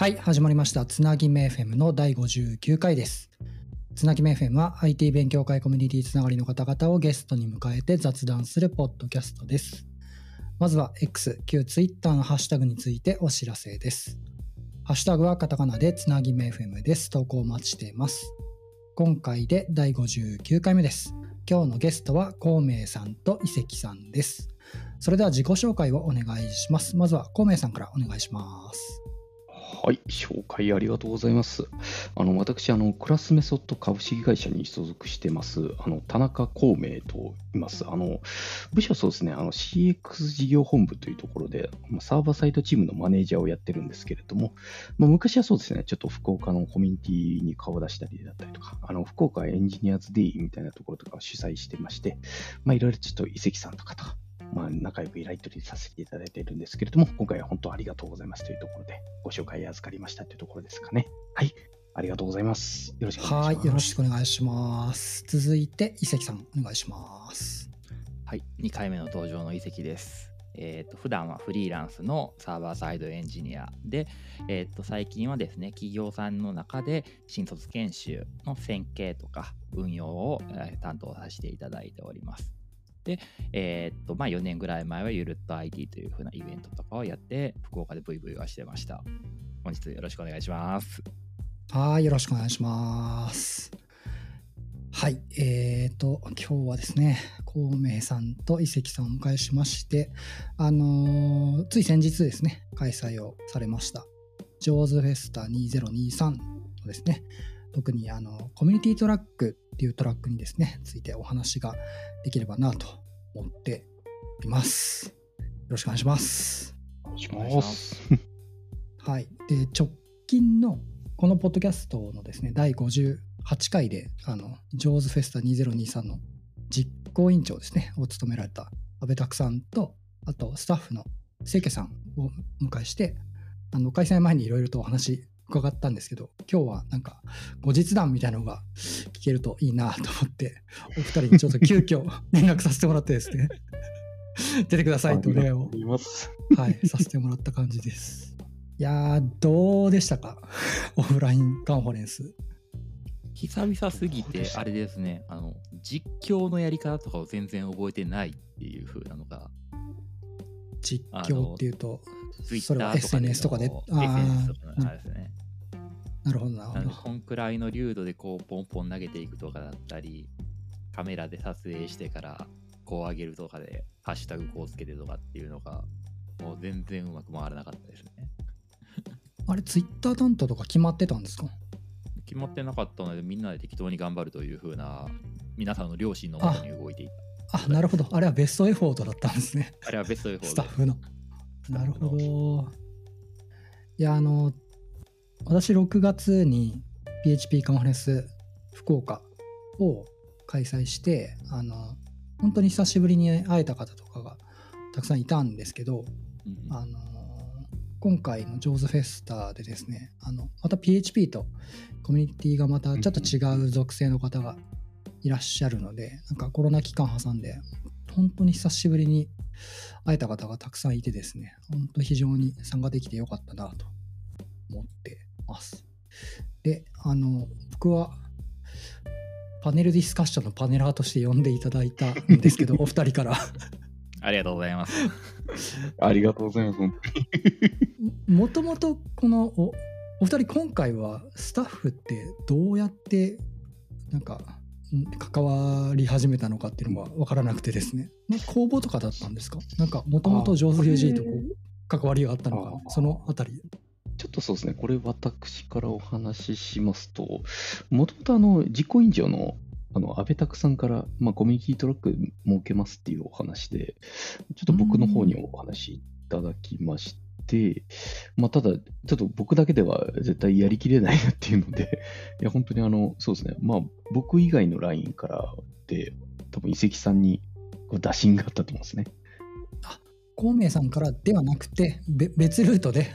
はい、始まりました。つなぎめ FM の第59回です。つなぎめ FM は IT 勉強会コミュニティつながりの方々をゲストに迎えて雑談するポッドキャストです。まずは X、旧 Twitter のハッシュタグについてお知らせです。ハッシュタグはカタカナでつなぎめ FM です。投稿お待ちしています。今回で第59回目です。今日のゲストは孔明さんと伊関さんです。それでは自己紹介をお願いします。まずは孔明さんからお願いします。はい、紹介ありがとうございます。あの私あの、クラスメソッド株式会社に所属してます、あの田中孔明と言います。あの部署はそうですね、あの CX 事業本部というところで、サーバーサイトチームのマネージャーをやってるんですけれども、まあ、昔はそうですね、ちょっと福岡のコミュニティに顔を出したりだったりとか、あの福岡エンジニアズデイみたいなところとかを主催してまして、まあ、いろいろちょっと遺跡さんとかと、まあ、仲良くやり取りさせていただいているんですけれども、今回は本当ありがとうございますというところで、ご紹介預かりましたというところですかね。はい、ありがとうございます。よろしくお願いします。はい、よろしくお願いします。続いて、伊関さん、お願いします。はい、2回目の登場の遺跡です。えー、と普段はフリーランスのサーバーサイドエンジニアで、えー、と最近はですね企業さんの中で新卒研修の選定とか運用を、えー担当させていただいております。で、えーとまあ、4年ぐらい前はゆるっと IT という風なイベントとかをやって福岡で VV はしてました。本日よろしくお願いします。はい、よろしくお願いします。はい、えーと、今日はですね、孔明さんと伊関さんをお迎えしまして、あのーつい先日ですね、開催をされました、ジョーズフェスタ2023のですね、特にあのコミュニティトラックっていうトラックにですね、ついてお話ができればなと思っております。よろしくお願いします。お願いしお願いしま。ますはい。で、直近のこのポッドキャストのですね、第58回で、あの、ジョーズフェスタ2023の実行委員長ですね、を務められた安倍拓さんと、あとスタッフの清家さんをお迎えして、あの、開催前にいろいろとお話伺ったんですけど、今日はなんか、後日談みたいなのが聞けるといいなと思って、お二人にちょっと急遽連絡させてもらってですね、出てくださいとお願いを。はい、させてもらった感じです。いやー、どうでしたか？オフラインカンファレンス。久々すぎてあれですね、あの、実況のやり方とかを全然覚えてないっていう風なのが、実況っていうと、ツイッそれはターとか SNS とかで。あ SNS とかーのあれですね。なるほど、なるほど。こんくらいの流度でこうポンポン投げていくとかだったり、カメラで撮影してからこう上げるとかで、ハッシュタグこうつけてとかっていうのが、もう全然うまく回らなかったですね。あれ、ツイッター担当とか決まってたんですか？決まってなかったので、みんなで適当に頑張るという風な、皆さんの良心のもとに動いていた。あ、なるほど。あれはベストエフォートだったんですね。あれはベストエフォートスタッフの。なるほど。いや、あの、私6月に PHP カンファレンス福岡を開催して、あの、本当に久しぶりに会えた方とかがたくさんいたんですけど、うんあの今回のジョーズフェスタでですね、あのまた PHP とコミュニティがまたちょっと違う属性の方がいらっしゃるので、なんかコロナ期間挟んで、本当に久しぶりに会えた方がたくさんいてですね、本当非常に参加できてよかったなと思ってます。で、あの、僕はパネルディスカッションのパネラーとして呼んでいただいたんですけど、お二人から。ありがとうございます。ありがとうございます。本もともとこのおお二人今回はスタッフってどうやってなんかん関わり始めたのかっていうのが分からなくてですねなんか公募とかだったんですか？なんかもともと上手 UG とこう関わりがあったのかあそのあたりちょっとそうですね、これ私からお話ししますと、もともとあの実行委員長のあの安倍拓さんから、まあ、コミュニティトラック設けますっていうお話で、ちょっと僕の方にお話しいただきまして、まあ、ただ、ちょっと僕だけでは絶対やりきれないなっていうので、いや、本当にあの、そうですね、まあ、僕以外の LINE からで、多分遺跡さんにこう打診があったと思うんですね。孔明さんからではなくてべ別ルートで。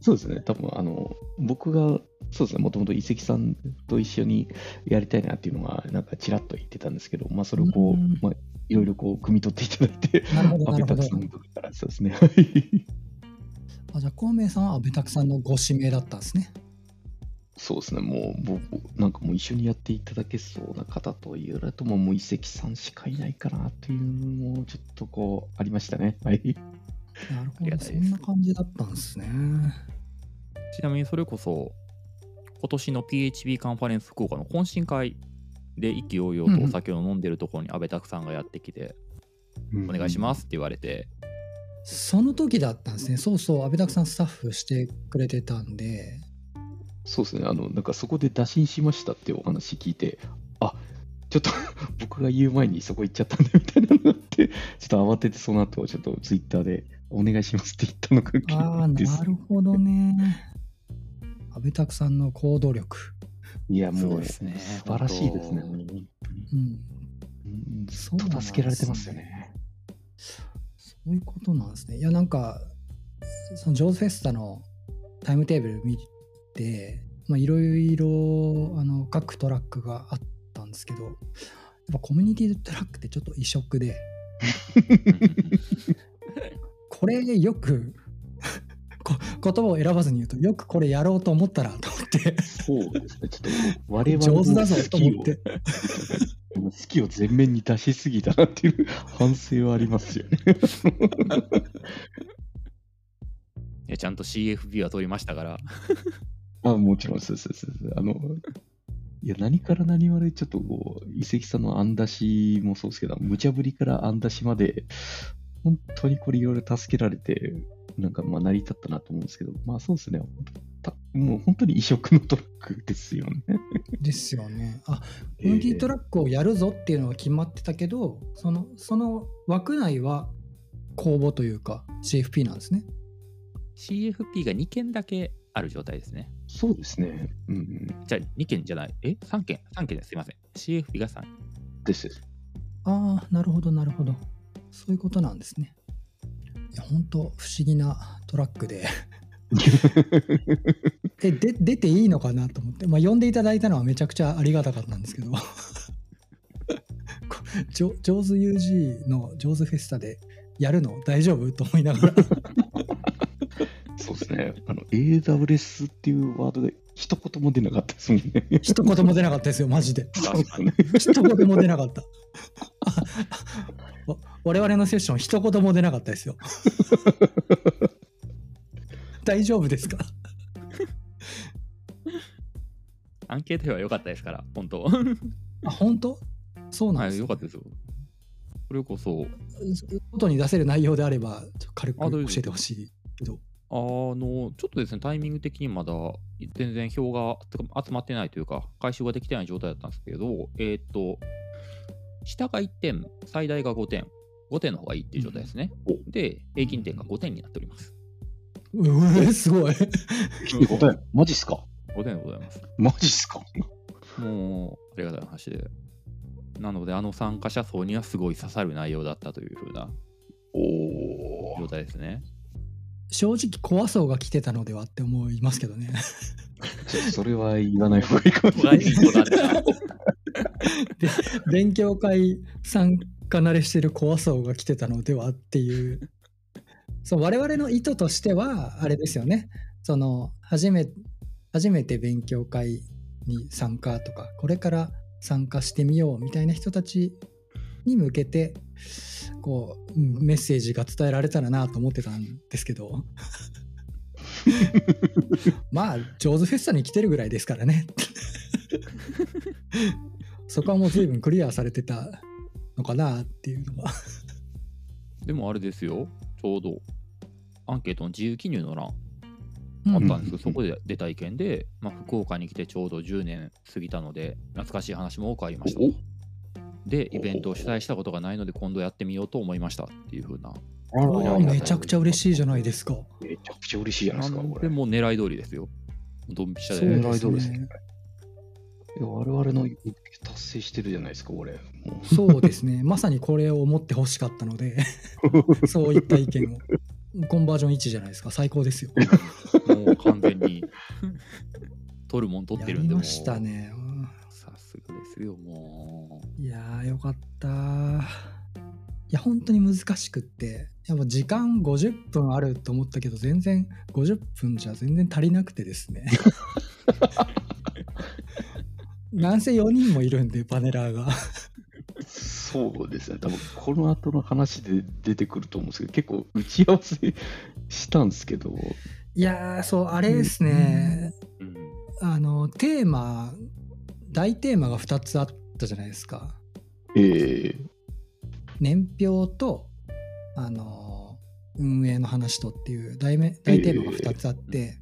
そうですね、多分あの僕が、そうですね、もともと遺跡さんと一緒にやりたいなっていうのが、なんかちらっと言ってたんですけど、まあ、それをこう、うんまあ、いろいろこう、汲み取っていただいて、なるほどな安倍るほど拓さんの時から、そうですね。はいあじゃあ孔明さんは安倍拓さんのご指名だったんですね。そうですね、もう僕、なんかもう一緒にやっていただけそうな方と言われると、もう移籍さんしかいないかなというのも、ちょっとこう、ありましたね。はい。なるほど、そんな感じだったんですね。ちなみにそれこそ、今年の PHP カンファレンス福岡の懇親会で意気揚々とお酒を飲んでるところに安倍拓さんがやってきて、お願いしますって言われて、その時だったんですね。そうそう、安倍拓さんスタッフしてくれてたんで、そうですね、あの、なんかそこで打診しましたってお話聞いて、あちょっと 僕が言う前にそこ行っちゃったんでみたいなのがあって、ちょっと慌ててその後、ちょっとツイッターでお願いしますって言ったのがきああ、ですなるほどね。安倍拓さんの行動力。いや、もうね素晴らしいですね。本当うん。うんずそうね助けられてますよね。そういうことなんですね。いや、なんか、そのジョーズフェスタのタイムテーブル見て、まあ、いろいろあの各トラックがあったんですけど、やっぱコミュニティトラックってちょっと異色で、これよくこ言葉を選ばずに言うと、よくこれやろうと思ったなと思って、そうですね。ちょっと我々の上手だぞ好きをと思って。好きを前面に出しすぎたなっていう反省はありますよね。いやちゃんと CFB は取りましたから、あもちろん、そうそうそうそう。あの、いや、何から何までちょっとこう、遺跡さんの案出しもそうですけど、無茶ぶりから案出しまで、本当にこれいろいろ助けられて、なんかまあ成り立ったなと思うんですけど、まあそうですね。たもう本当に異色のトラックですよね。ですよね。あ、コミュニティトラックをやるぞっていうのは決まってたけど、そのその枠内は公募というか CFP なんですね。CFP が2件だけある状態ですね。そうですね。うんうん。じゃあ2件じゃない。え ?3 件 ?3 件です。すいません。CFP が3件。ですです。ああ、なるほど、なるほど。そういうことなんですね。いや、本当不思議なトラックで。え、で出ていいのかなと思って、まあ、呼んでいただいたのはめちゃくちゃありがたかったんですけど、こジョジョーズ UG のジョーズフェスタでやるの大丈夫と思いながら、そうですね。あの、AWS っていうワードで一言も出なかったですもんね。一言も出なかったですよ、マジで。一言も出なかった。わ我々のセッション一言も出なかったですよ。大丈夫ですか？アンケートでは良かったですから、本当。あ、本当？そうなんはい、です、良かったですよ。それこそ、外に出せる内容であれば、軽く教えてほしいけど。あの、ちょっとですね、タイミング的にまだ全然票が集まってないというか、回収ができてない状態だったんですけど、えーっと、下が1点、最大が5点、5点の方がいいっていう状態ですね。おで、平均点が5点になっております。うえすごい。ってことやマジっすか？5点でございます。マジっすか？もう、ありがたい話で。なので、あの参加者層にはすごい刺さる内容だったというふうなお状態ですね。正直怖そうが来てたのではって思いますけどね。それは言わない方がいいかもしれない。勉強会参加慣れしてる怖そうが来てたのではっていう。そう我々の意図としてはあれですよね。その初め初めて勉強会に参加とかこれから参加してみようみたいな人たちに向けてこううんメッセージが伝えられたらなと思ってたんですけど まあ上手フェスタに来てるぐらいですからね そこはもう随分クリアされてたのかなっていうのはでもあれですよ、ちょうどアンケートの自由記入の欄うんあったんですけど、そこで出た意見で、まあ、福岡に来てちょうど10年過ぎたので、懐かしい話も多くありましたと。で、イベントを主催したことがないので、今度やってみようと思いましたっていう風な。あめちゃくちゃ嬉しいじゃないですか。めちゃくちゃ嬉しいじゃないですか、これ。もう狙い通りですよ。ドンピシャで。狙い通りですね我々の達成してるじゃないですか、これ。そうですね。まさにこれを思ってほしかったので、そういった意見を。コンバージョン1じゃないですか。最高ですよ。もう完全に取るもん取ってるんで、もうやりましたね。さすがですよ、もいやー、よかった。や本当に難しくってやっぱ時間50分あると思ったけど全然50分じゃ全然足りなくてですねなんせ4人もいるんでパネラーが。そうですね、多分この後の話で出てくると思うんですけど、結構打ち合わせしたんですけど、いやーそうあれですね、うん、あのテーマ大テーマが2つあったじゃないですか。ええ。年表とあの運営の話とっていう大め大テーマが2つあって、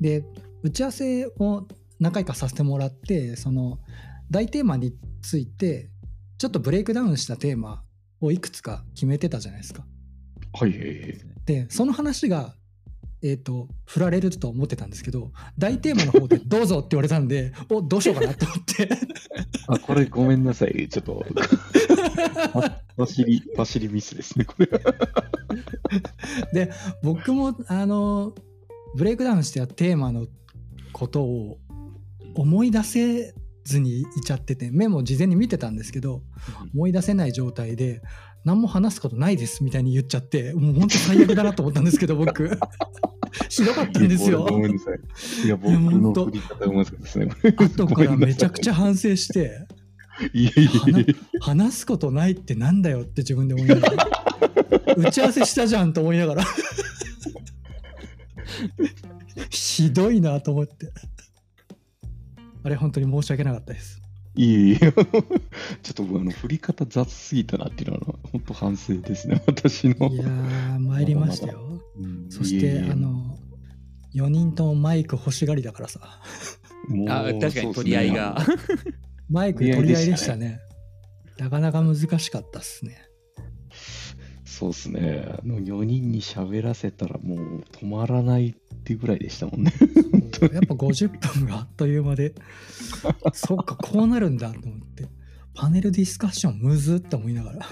で打ち合わせを何回かさせてもらってその大テーマについてちょっとブレイクダウンしたテーマをいくつか決めてたじゃないですか。はい。でその話がえー、と振られると思ってたんですけど大テーマの方で「どうぞ」って言われたんでおどうしようかなと思ってあ、これごめんなさい、ちょっと、パパシリ、パシリミスですね、これ。で僕もあのブレイクダウンしてたテーマのことを思い出せずにいちゃっててメモ事前に見てたんですけど思い出せない状態で何も話すことないですみたいに言っちゃってもう本当最悪だなと思ったんですけど僕。ひどかったんですよ。ごめんなさい。いや、僕の振り方うまですね。後からめちゃくちゃ反省して 話すことないってなんだよって自分で思いながら。打ち合わせしたじゃんと思いながら。ひどいなと思ってあれ本当に申し訳なかったです。いやいや、ちょっと僕あの振り方雑すぎたなっていうのは、本当反省ですね、私の。いやー参りましたよ。うん。そしていえいえ。あの4人ともマイク欲しがりだからさ。もうあ確かに取り合いが。そうマイク取り合いでしたね。なかなか難しかったっすね。そうですね。あの4人に喋らせたらもう止まらないっていうぐらいでしたもんね。やっぱ50分があっという間で。そっかこうなるんだと思って。パネルディスカッションむずって思いながら。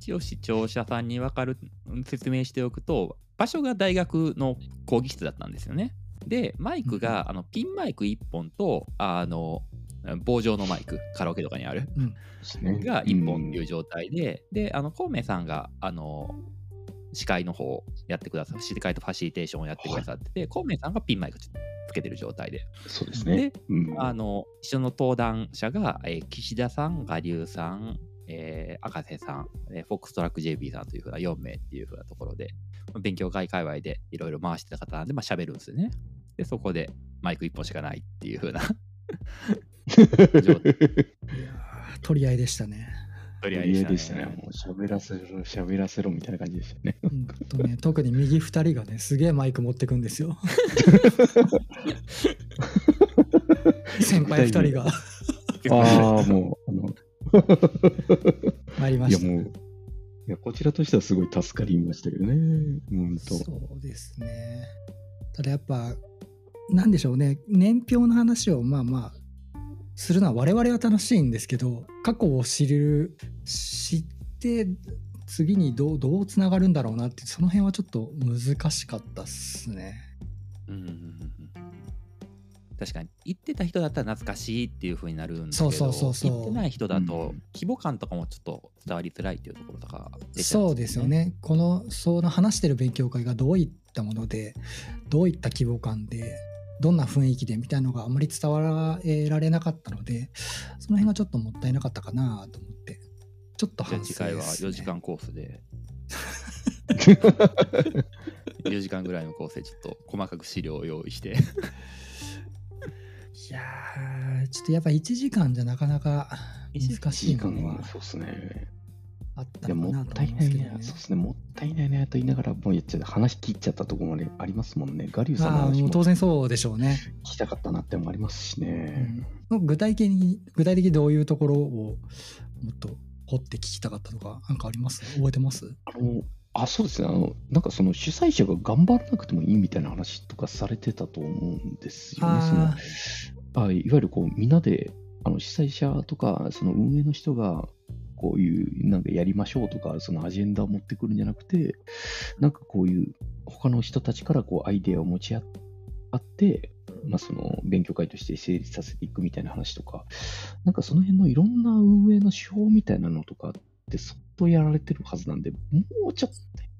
一応視聴者さんに分かる説明しておくと場所が大学の講義室だったんですよね。でマイクが、あのピンマイク1本とあの棒状のマイクカラオケとかにある。が1本っていう状態で、であの孔明さんがあの司会の方をやってくださ司会とファシリテーションをやってくださってて、孔明さんがピンマイクつけてる状態で。そうですね。うん。あの一緒の登壇者が、えー岸田さん、我流さん、えー赤瀬さん、えーフォックストラック JB さんというふうな4名っていうふうなところで、まあ勉強会界隈でいろいろ回してた方なんで、まあ喋るんですよね。で、そこでマイク1本しかないっていうふうな。いやー取り合いでしたね取取り合いでしたね。もう喋らせろ、喋らせろみたいな感じでしたね。うんとね特に右2人がねすげえマイク持ってくんですよ 先輩2人がああ、もう、あの、いや参りましたもう、いや、こちらとしてはすごい助かりましたけどね。本当。そうですねただやっぱなんでしょうね年表の話をまあまあするのは我々は楽しいんですけど過去を知る知って次にどうどうつながるんだろうなってその辺はちょっと難しかったっすね。うんうんうんうん。確かに言ってた人だったら懐かしいっていうふうになるんですけどそうそうそうそう。言ってない人だとうん。規模感とかもちょっと伝わりづらいっていうところとか出ちゃそうですよね。このその話してる勉強会がどういったものでどういった規模感でどんな雰囲気でみたいなのがあまり伝わられなかったのでその辺がちょっともったいなかったかなと思ってちょっとじゃあ反省次回はですね4時間コースで。4時間ぐらいのコースでちょっと細かく資料を用意して。いやーちょっとやっぱ1時間じゃなかなか難しいの時間ははそうですね。あったのかもっなと思いまたいないね。すけどねそうですね。もったいないねと言いながら、もう言っちゃって話切っちゃったところまでありますもんね。ガリュウさんの話も当然そうでしょうね、聞きたかったなってのもありますしね。うん具体的に具体的にどういうところをもっと掘って聞きたかったとかなんかあります？覚えてます？あの、あ、そうですね。あの、なんかその主催者が頑張らなくてもいいみたいな話とかされてたと思うんですよね。そのああいわゆるこう、みんなで、あの主催者とか、その運営の人が、こういう、なんかやりましょうとか、そのアジェンダを持ってくるんじゃなくて、なんかこういう、他の人たちからこう、アイデアを持ち合って、まあ、その勉強会として成立させていくみたいな話とか、なんかその辺のいろんな運営の手法みたいなのとかってそっとやられてるはずなんで、もうちょっ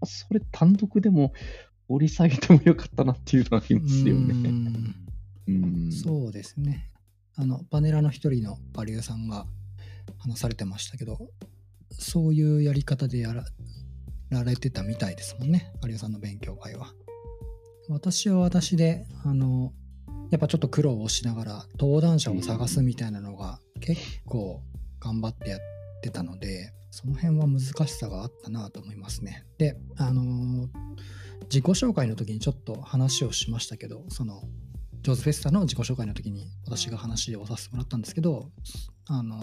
と、それ単独でも掘り下げてもよかったなっていうのはありますよね。うんうんそうですね。あの、パネラーの一人のバリューさんが話されてましたけど、そういうやり方でやられてたみたいですもんね、バリューさんの勉強会は。私は私で、あの、やっぱちょっと苦労をしながら登壇者を探すみたいなのが結構頑張ってやってたので、その辺は難しさがあったなと思いますね。で、あの自己紹介の時にちょっと話をしましたけど、そのジョーズフェスタの自己紹介の時に私が話をさせてもらったんですけどあの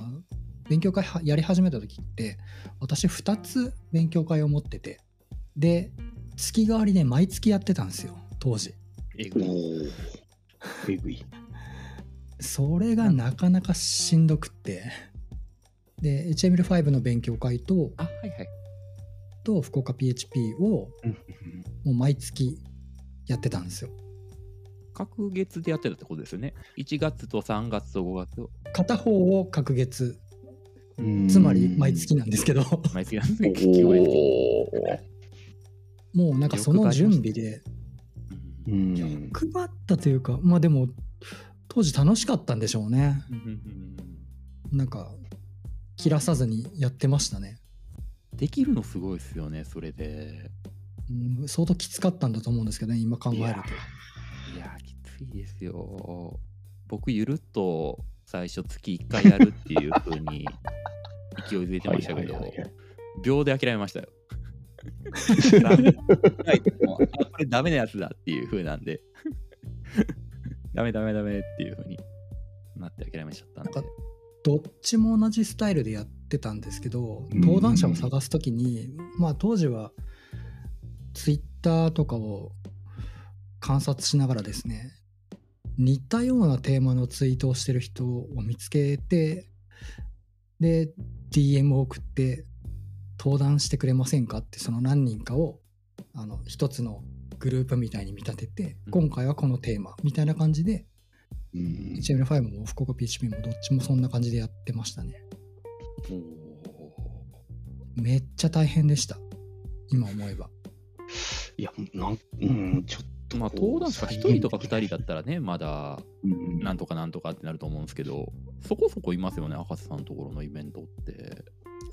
勉強会はやり始めた時って私2つ勉強会を持っててで月替わりで毎月やってたんですよ当時えぐい。えぐい。それがなかなかしんどくってで HTML5 の勉強会とあ、はいはい。と福岡 PHP をうんもう毎月やってたんですよ各月でやってたってことですよね。1月と3月と5月を片方を各月うんつまり毎月なんですけど。毎月なんで聞こえておもうなんかその準備で欲張ったというかまあでも当時楽しかったんでしょうね。なんか切らさずにやってましたね、できるのすごいですよね、それで。うん、相当きつかったんだと思うんですけどね今考えると。いやいや、きついですよ。僕、ゆるっと最初月1回やるっていう風に勢いづいてましたけど。はいはいはいはい、秒で諦めましたよ。はい もうあこれダメなやつだっていう風なんで、ダメダメダメっていう風になって諦めちゃったんで。なん。かどっちも同じスタイルでやってたんですけどうん。登壇者を探す時にまあ当時はツイッターとかを観察しながらですね似たようなテーマのツイートをしてる人を見つけてで DM を送って登壇してくれませんかってその何人かをあの一つのグループみたいに見立ててうん今回はこのテーマみたいな感じでうん HTML5 も福岡 PHP もどっちもそんな感じでやってましたね。めっちゃ大変でした。今思えば。いや、なん、うん、ちょっと。まあ、登壇者1人とか2人だったらね、まだうんなんとかなんとかってなると思うんですけど、そこそこいますよね、赤瀬さんのところのイベントって。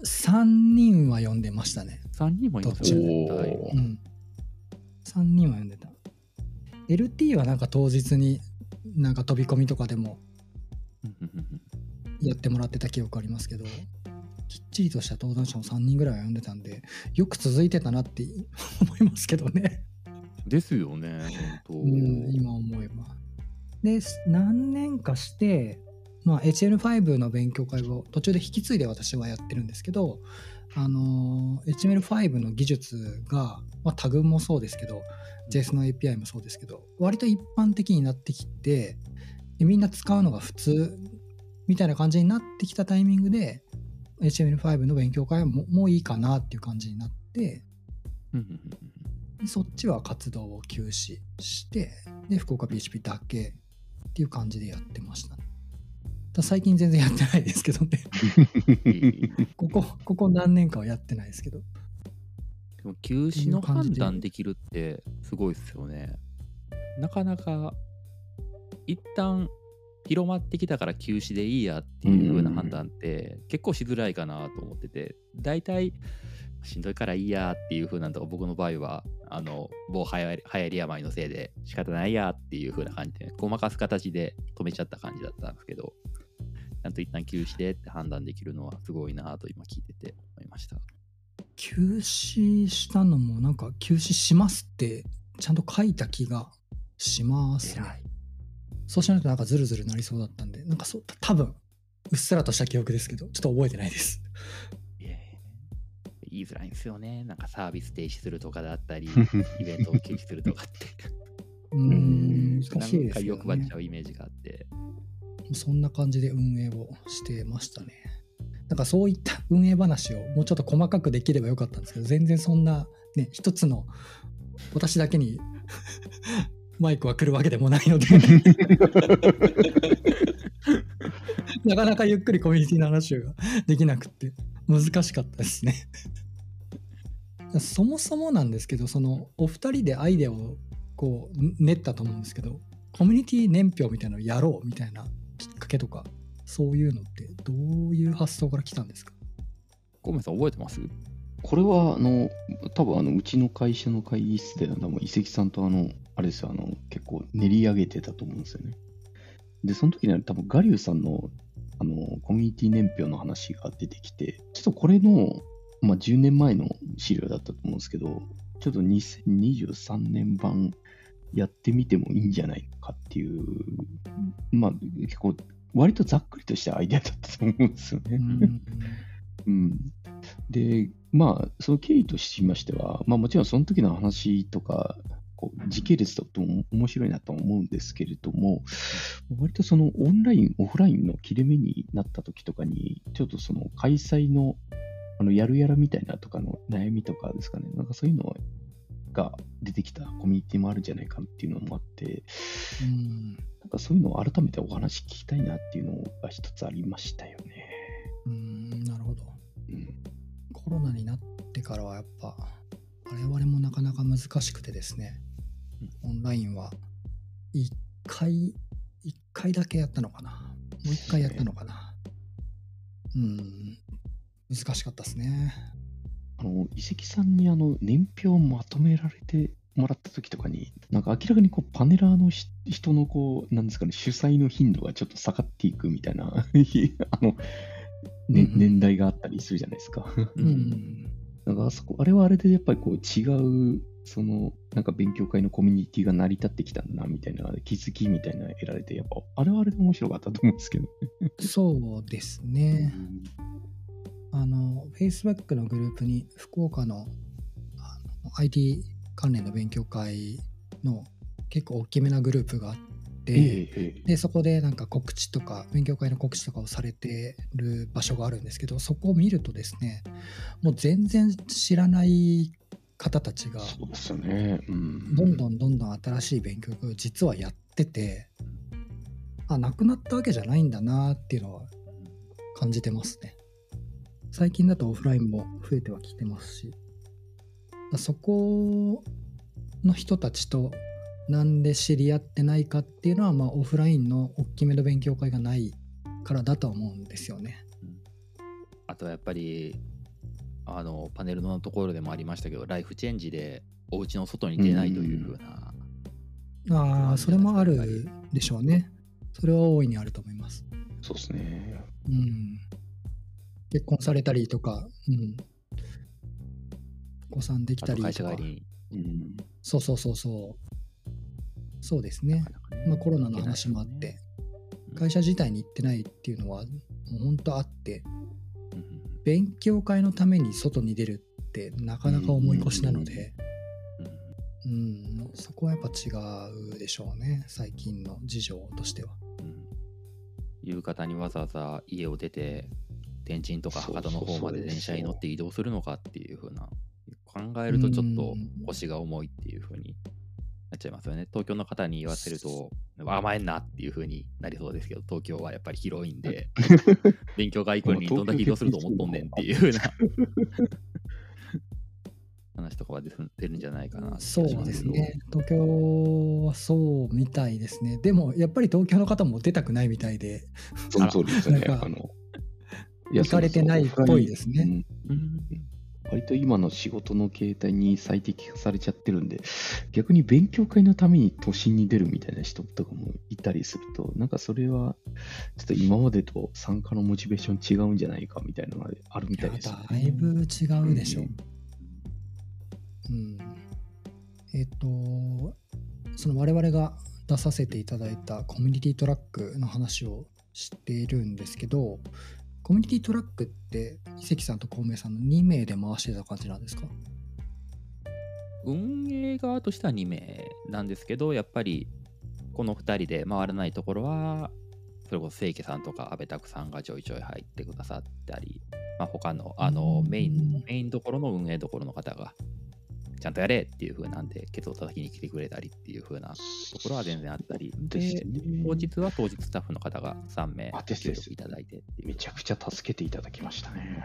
3人は呼んでましたね。3人もいますよね、絶対。うん。3人は呼んでた。LT はなんか当日になんか飛び込みとかでもやってもらってた記憶ありますけど、きっちりとした登壇者も3人ぐらいは呼んでたんで、よく続いてたなって思いますけどね。ですよね、本当。うん、今思えば。で、何年かして、まあ、HL5 の勉強会を途中で引き継いで私はやってるんですけど、あのー HTML5 の技術が、まあ、タグもそうですけど、JS の API もそうですけど、割と一般的になってきて、でみんな使うのが普通みたいな感じになってきたタイミングで、HTML5 の勉強会はもうもういいかなっていう感じになって、そっちは活動を休止して、で、福岡 PHP だけっていう感じでやってましたね。だ最近全然やってないですけどね。ここ、ここ何年かはやってないですけど。でも休止の判断できるってすごいですよね。なかなか一旦広まってきたから休止でいいやっていう風な判断って結構しづらいかなと思ってて大体しんどいからいいやっていう風なんとか僕の場合はあの某流行り流行り病のせいで仕方ないやっていう風な感じでごまかす形で止めちゃった感じだったんですけどちゃんと一旦休止でって判断できるのはすごいなと今聞いてて思いました。休止したのもなんか休止しますってちゃんと書いた気がしますね。そうしないとなんかズルズルなりそうだったんで、なんかそう、多分うっすらとした記憶ですけど、ちょっと覚えてないです。言いづらいんですよね。なんかサービス停止するとかだったり、イベントを休止するとかって。うーん、難しいなんかですよね欲張っちゃ。うイメージがあって。そんな感じで運営をしてましたね。なんかそういった運営話をもうちょっと細かくできればよかったんですけど、全然そんな、ね、一つの私だけに マイクは来るわけでもないので なかなかゆっくりコミュニティの話ができなくって難しかったですねそもそもなんですけどそのお二人でアイデアをこう練ったと思うんですけどコミュニティ年表みたいなのをやろうみたいなきっかけとかそういうのってどういう発想から来たんですか？コメさん覚えてます？これは、あの、多分あの、うちの会社の会議室で、多分遺跡さんとあの、あれですよ、あの、結構練り上げてたと思うんですよね。で、その時には多分ガリューさんの、あの、コミュニティ年表の話が出てきて、ちょっとこれの、まあ、10年前の資料だったと思うんですけど、ちょっと2023年版やってみてもいいんじゃないかっていう、まあ、結構、割とざっくりとしたアイデアだったと思うんですよね。うん、で、まあ、その経緯としましては、まあ、もちろんその時の話とか、こう時系列とっても面白いなと思うんですけれども、割とそのオンライン、オフラインの切れ目になった時とかに、ちょっとその開催のあのやるやらみたいなとかの悩みとかですかね、なんかそういうのが出てきたコミュニティもあるんじゃないかっていうのもあって、うん。なんかそういうのを改めてお話聞きたいなっていうのが一つありましたよね。うんなるほど。うん。コロナになってからはやっぱ我々もなかなか難しくてですね。オンラインは1回1回だけやったのかな。もう1回やったのかな。うん難しかったですね。あの、遺跡さんにあの、年表をまとめられてもらった時とかに、なんか明らかにこう、パネラーのし人のこう、なんですかね、主催の頻度がちょっと下がっていくみたいな、あの、ねうんうん。年代があったりするじゃないですか。うん、なんかあそこ、あれはあれでやっぱりこう、違う、その、なんか勉強会のコミュニティが成り立ってきたんだな、みたいな、気づきみたいなの得られて、やっぱ、あれはあれで面白かったと思うんですけど。ね。そうですねあの Facebook のグループに福岡のあの IT 関連の勉強会の結構大きめなグループがあって、でそこでなんか告知とか勉強会の告知とかをされてる場所があるんですけどそこを見るとですねもう全然知らない方たちがそうですよね。うん。どんどんどんどん新しい勉強会を実はやっててあなくなったわけじゃないんだなっていうのは感じてますね最近だとオフラインも増えてはきてますしだそこの人たちとなんで知り合ってないかっていうのは、まあ、オフラインの大きめの勉強会がないからだとは思うんですよね。あとはやっぱりあのパネルのところでもありましたけどライフチェンジでお家の外に出ないというふうな、ああそれもあるでしょうね。それは大いにあると思います。そうですね。うん、結婚されたりとか、うん、お子さんできたりとか。社帰り。にうん。そうそうそうそう。そうですね。まあ、コロナの話もあって、会社自体に行ってないっていうのはもう本当あって。うん。うん勉強会のために外に出るってなかなか重い腰なので、うん。うん、そこはやっぱ違うでしょうね。最近の事情としては。うん。夕方にわざわざ家を出て天神とか博多の方まで電車に乗って移動するのかっていう風な考えるとちょっと腰が重いっていう風になっちゃいますよね。東京の方に言わせると甘えんなっていう風になりそうですけど東京はやっぱり広いんで 勉強会行くのにどんだけ移動すると思っとんねんっていう風な 話とかは出るんじゃないかなそうですね。東京はそうみたいですね。でもやっぱり東京の方も出たくないみたいで。その通りですね。あの、行かれてないっぽいですね。割と今の仕事の形態に最適化されちゃってるんで、逆に勉強会のために都心に出るみたいな人とかもいたりすると、なんかそれは、ちょっと今までと参加のモチベーション違うんじゃないかみたいなのがあるみたいですよね、だいぶ違うでしょ。う。うん、えっ、とその我々が出させていただいたコミュニティトラックの話をしているんですけどコミュニティトラックって伊関さんと孔明さんの2名で回してた感じなんですか？運営側としては2名なんですけどやっぱりこの2人で回らないところはそれこそ清家さんとか阿部拓さんがちょいちょい入ってくださったり、まあ、他のあのうん。メインメインどころの運営どころの方がちゃんとやれっていう風なんで、ケツを叩きに来てくれたりっていう風なところは全然あったり、ですね当日は当日スタッフの方が3名いただいてめちゃくちゃ助けていただきましたね。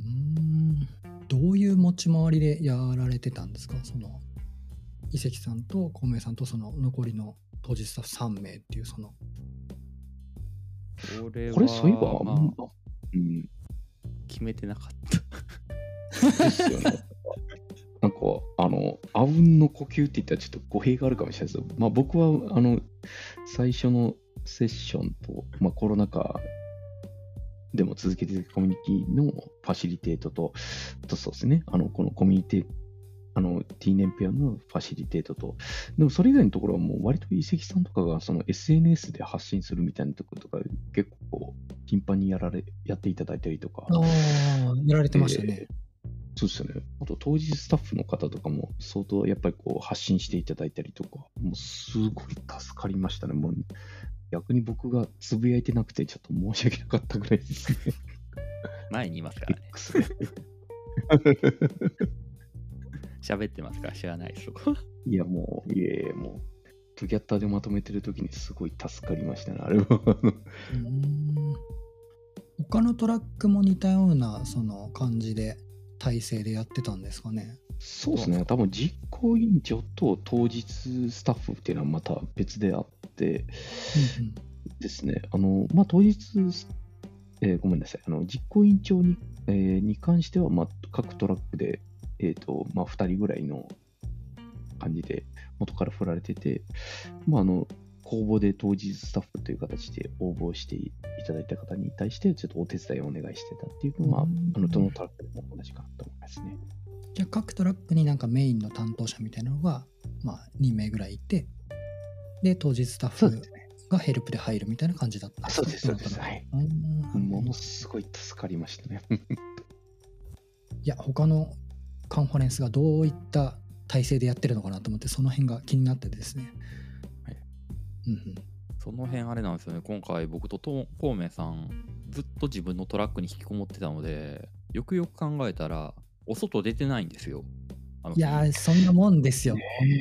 うーん。どういう持ち回りでやられてたんですか？その伊関さんと孔明さんとその残りの当日スタッフ3名っていうその。これはこれそういえば、まあうん、決めてなかった。ですよね。なんか、あの、あうんの呼吸って言ったらちょっと語弊があるかもしれないですけど、まあ僕は、あの、最初のセッションと、まあコロナ禍でも続けていくコミュニティのファシリテートと、あとそうですね、あの、このコミュニティ、あの、ティーネンペアのファシリテートと、でもそれ以外のところはもう割と遺跡さんとかがその SNS で発信するみたいなところとか結構頻繁にやられ、やっていただいたりとか、ああやられてましたね、そうですよね。あと当日スタッフの方とかも相当やっぱりこう発信していただいたりとか、もうすごい助かりましたね。もう逆に僕がつぶやいてなくてちょっと申し訳なかったぐらいですね。前にいますからね。喋ってますから知らないです。いやもう、いえいえ、もう、トゥギャッターでまとめてるときにすごい助かりましたね、あれは。うーん他のトラックも似たようなその感じで体制でやってたんですかね。そうですね、多分実行委員長と当日スタッフっていうのはまた別であって、うんですね、あの、まあ、当日、えーごめんなさい、あの、実行委員長に,、えーに関しては、まあ、各トラックで、えっ、と、まあ、2人ぐらいの感じで元から振られてて、まあ、あの、公募で当日スタッフという形で応募していただいた方に対して、ちょっとお手伝いをお願いしてたっていうのは、うんあの、どのトラックでも同じかなと思いますね。じゃあ各トラックになんかメインの担当者みたいなのが、まあ、2名ぐらいいてで当日スタッフ。がヘルプで入るみたいな感じだったそうです、そうです。はい。ものすごい助かりましたね。いや他のカンファレンスがどういった体制でやってるのかなと思ってその辺が気になっててですね、はいうんうん、その辺あれなんですよね。今回僕とと孔明さん、ずっと自分のトラックに引きこもってたので、よくよく考えたら、お外出てないんですよ。いやーそんなもんですよ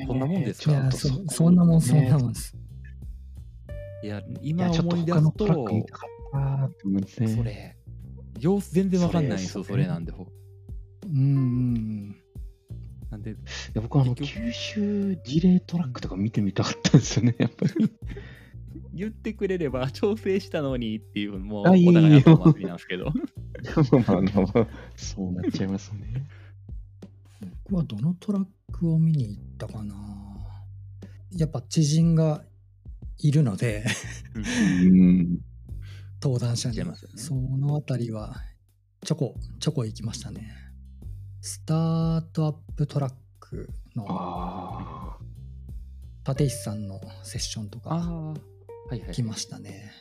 こんなもんですいかやーそそんなもんそんなもん。んですいや、い今思い出すと他のトラック見たかったなって思いますね。それ、様子全然わかんないんですよ、それなんで。ほうんうんなんで、いや僕あの、九州事例トラックとか見てみたかったんですよね、やっぱり。言ってくれれば調整したのにっていう、もうあいいお互い後回しなんですけど。まあまそうなっちゃいますね。僕はどのトラックを見に行ったかなやっぱ知人がいるのでうん。登壇者に、ねそのあたりはちょこちょこ行きましたねスタートアップトラックのあ立石さんのセッションとかああ、はいはい。来ましたね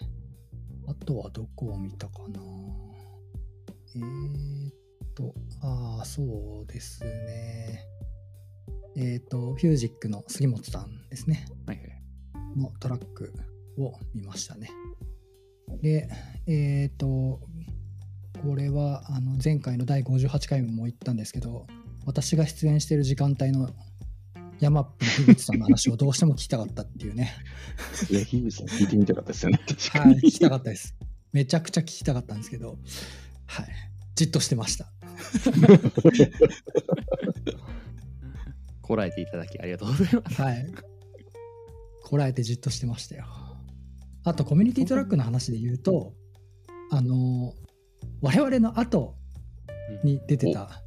あとはどこを見たかなえー、っとああそうですねえー、っとフュージックの杉本さんですねはいはい。のトラックを見ましたね。で、えっ、と、これはあの前回の第58回も言ったんですけど、私が出演している時間帯のヤマップの樋口さんの話をどうしても聞きたかったっていうね。あ。いや、樋口さん聞いてみたかったですよね。確はい。聞きたかったです。めちゃくちゃ聞きたかったんですけど、はい、じっとしてました。こらえていただきありがとうございます。はい。こらえてじっとしてましたよ。あと、コミュニティトラックの話で言うと、あの、我々の後に出てた、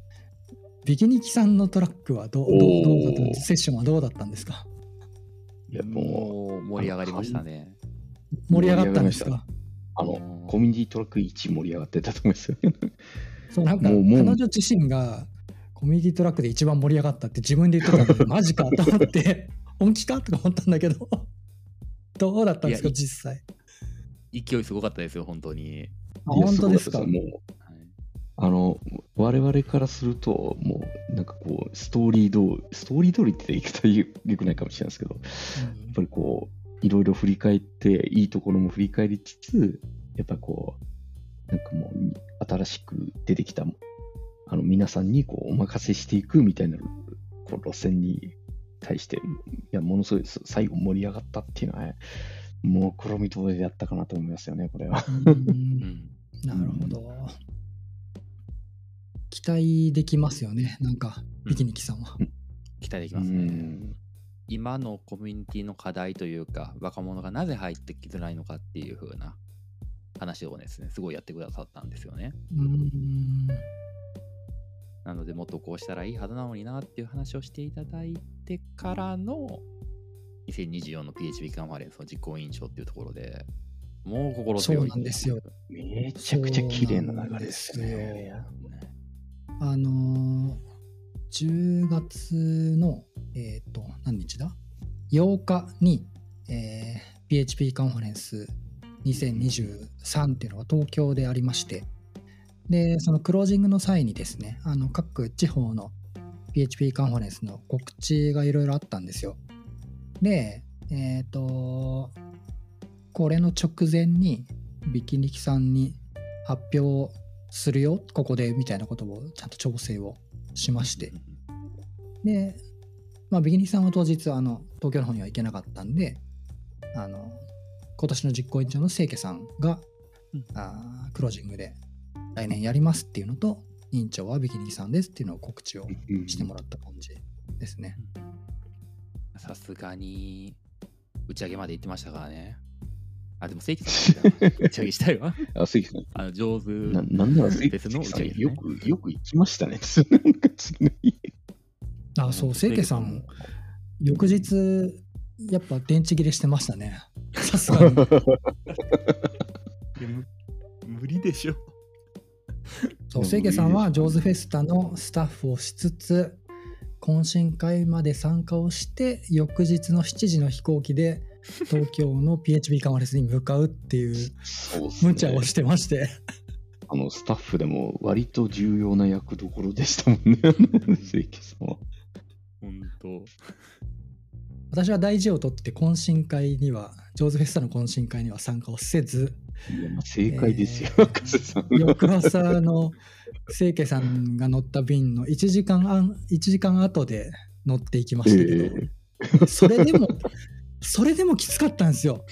ビキニキさんのトラックはどうどうどうだったセッションはどうだったんですか？いや、もう、盛り上がりましたね。盛り上がったんですか？あの、コミュニティトラック1盛り上がってたと思いますよ。そうなんか、彼女自身がコミュニティトラックで一番盛り上がったって自分で言ってたので、マジかと思って、本気かとか思ったんだけど、どうだったんですか、実際？勢いすごかったですよ、本当に。本当ですか？もう。はい。あの、我々からすると、もう、なんかこう、ストーリー通り、ストーリー通りって言い方よくないかもしれないですけど、やっぱりこう、いろいろ振り返って、いいところも振り返りつつ、やっぱこう、なんかもう、新しく出てきた、あの、皆さんにこう、お任せしていくみたいなこう路線に対して、いや、ものすごい最後盛り上がったっていうのは、もう黒み通りでやったかなと思いますよね、これは。うんうん なるほど。期待できますよね、なんか、ビキニキさんは。期待できうますね。ん。今のコミュニティの課題というか、若者がなぜ入ってきづらいのかっていう風な話をですね、すごいやってくださったんですよね。うん。なので、もっとこうしたらいいはずなのになっていう話をしていただいてからの2024の PHP カンファレンスの実行委員長っていうところでもう心強い。そうなんですよ。めちゃくちゃ綺麗な流れですね。ねあのー10月の、えっ、と、何日だ ?8 日に、えー PHP カンファレンス2023っていうのが東京でありまして、で、そのクロージングの際にですね、あの各地方の PHP カンファレンスの告知がいろいろあったんですよ。で、えっ、と、これの直前にビキニキさんに発表するよ、ここでみたいなことをちゃんと調整をしまして、で、まあ、ビキニキさんは当日あの東京の方には行けなかったんで、あの今年の実行委員長の清家さんが、うんあークロージングで来年やりますっていうのと、委員長はビキニキさんですっていうのを告知をうんしてもらった感じですね。さすがに打ち上げまで行ってましたからね。あ、でも正規さんだ打ち上げしたいわ。あ、関さん。あの上手。ななんなら関別の打ちさんねよく、よく行きましたね。なんか次の日あ、そう、清家さん、翌日、やっぱ電池切れしてましたね。さすがに。無理でしょ。そう、うん清家さんはジョーズフェスタのスタッフをしつつ、懇親会まで参加をして、翌日の7時の飛行機で東京の PHP カンファレンスに向かうっていう無茶をしてまして、あの、スタッフでも割と重要な役どころでしたもんね、あの関さんは。本当。私は大事を取って懇親会には、ジョーズフェスタの懇親会には参加をせず、いや、まあ正解ですよ、えー。翌朝の清家さんが乗った便の1時間あん1時間後で乗っていきましたけど、えそれでも、それでもきつかったんですよ。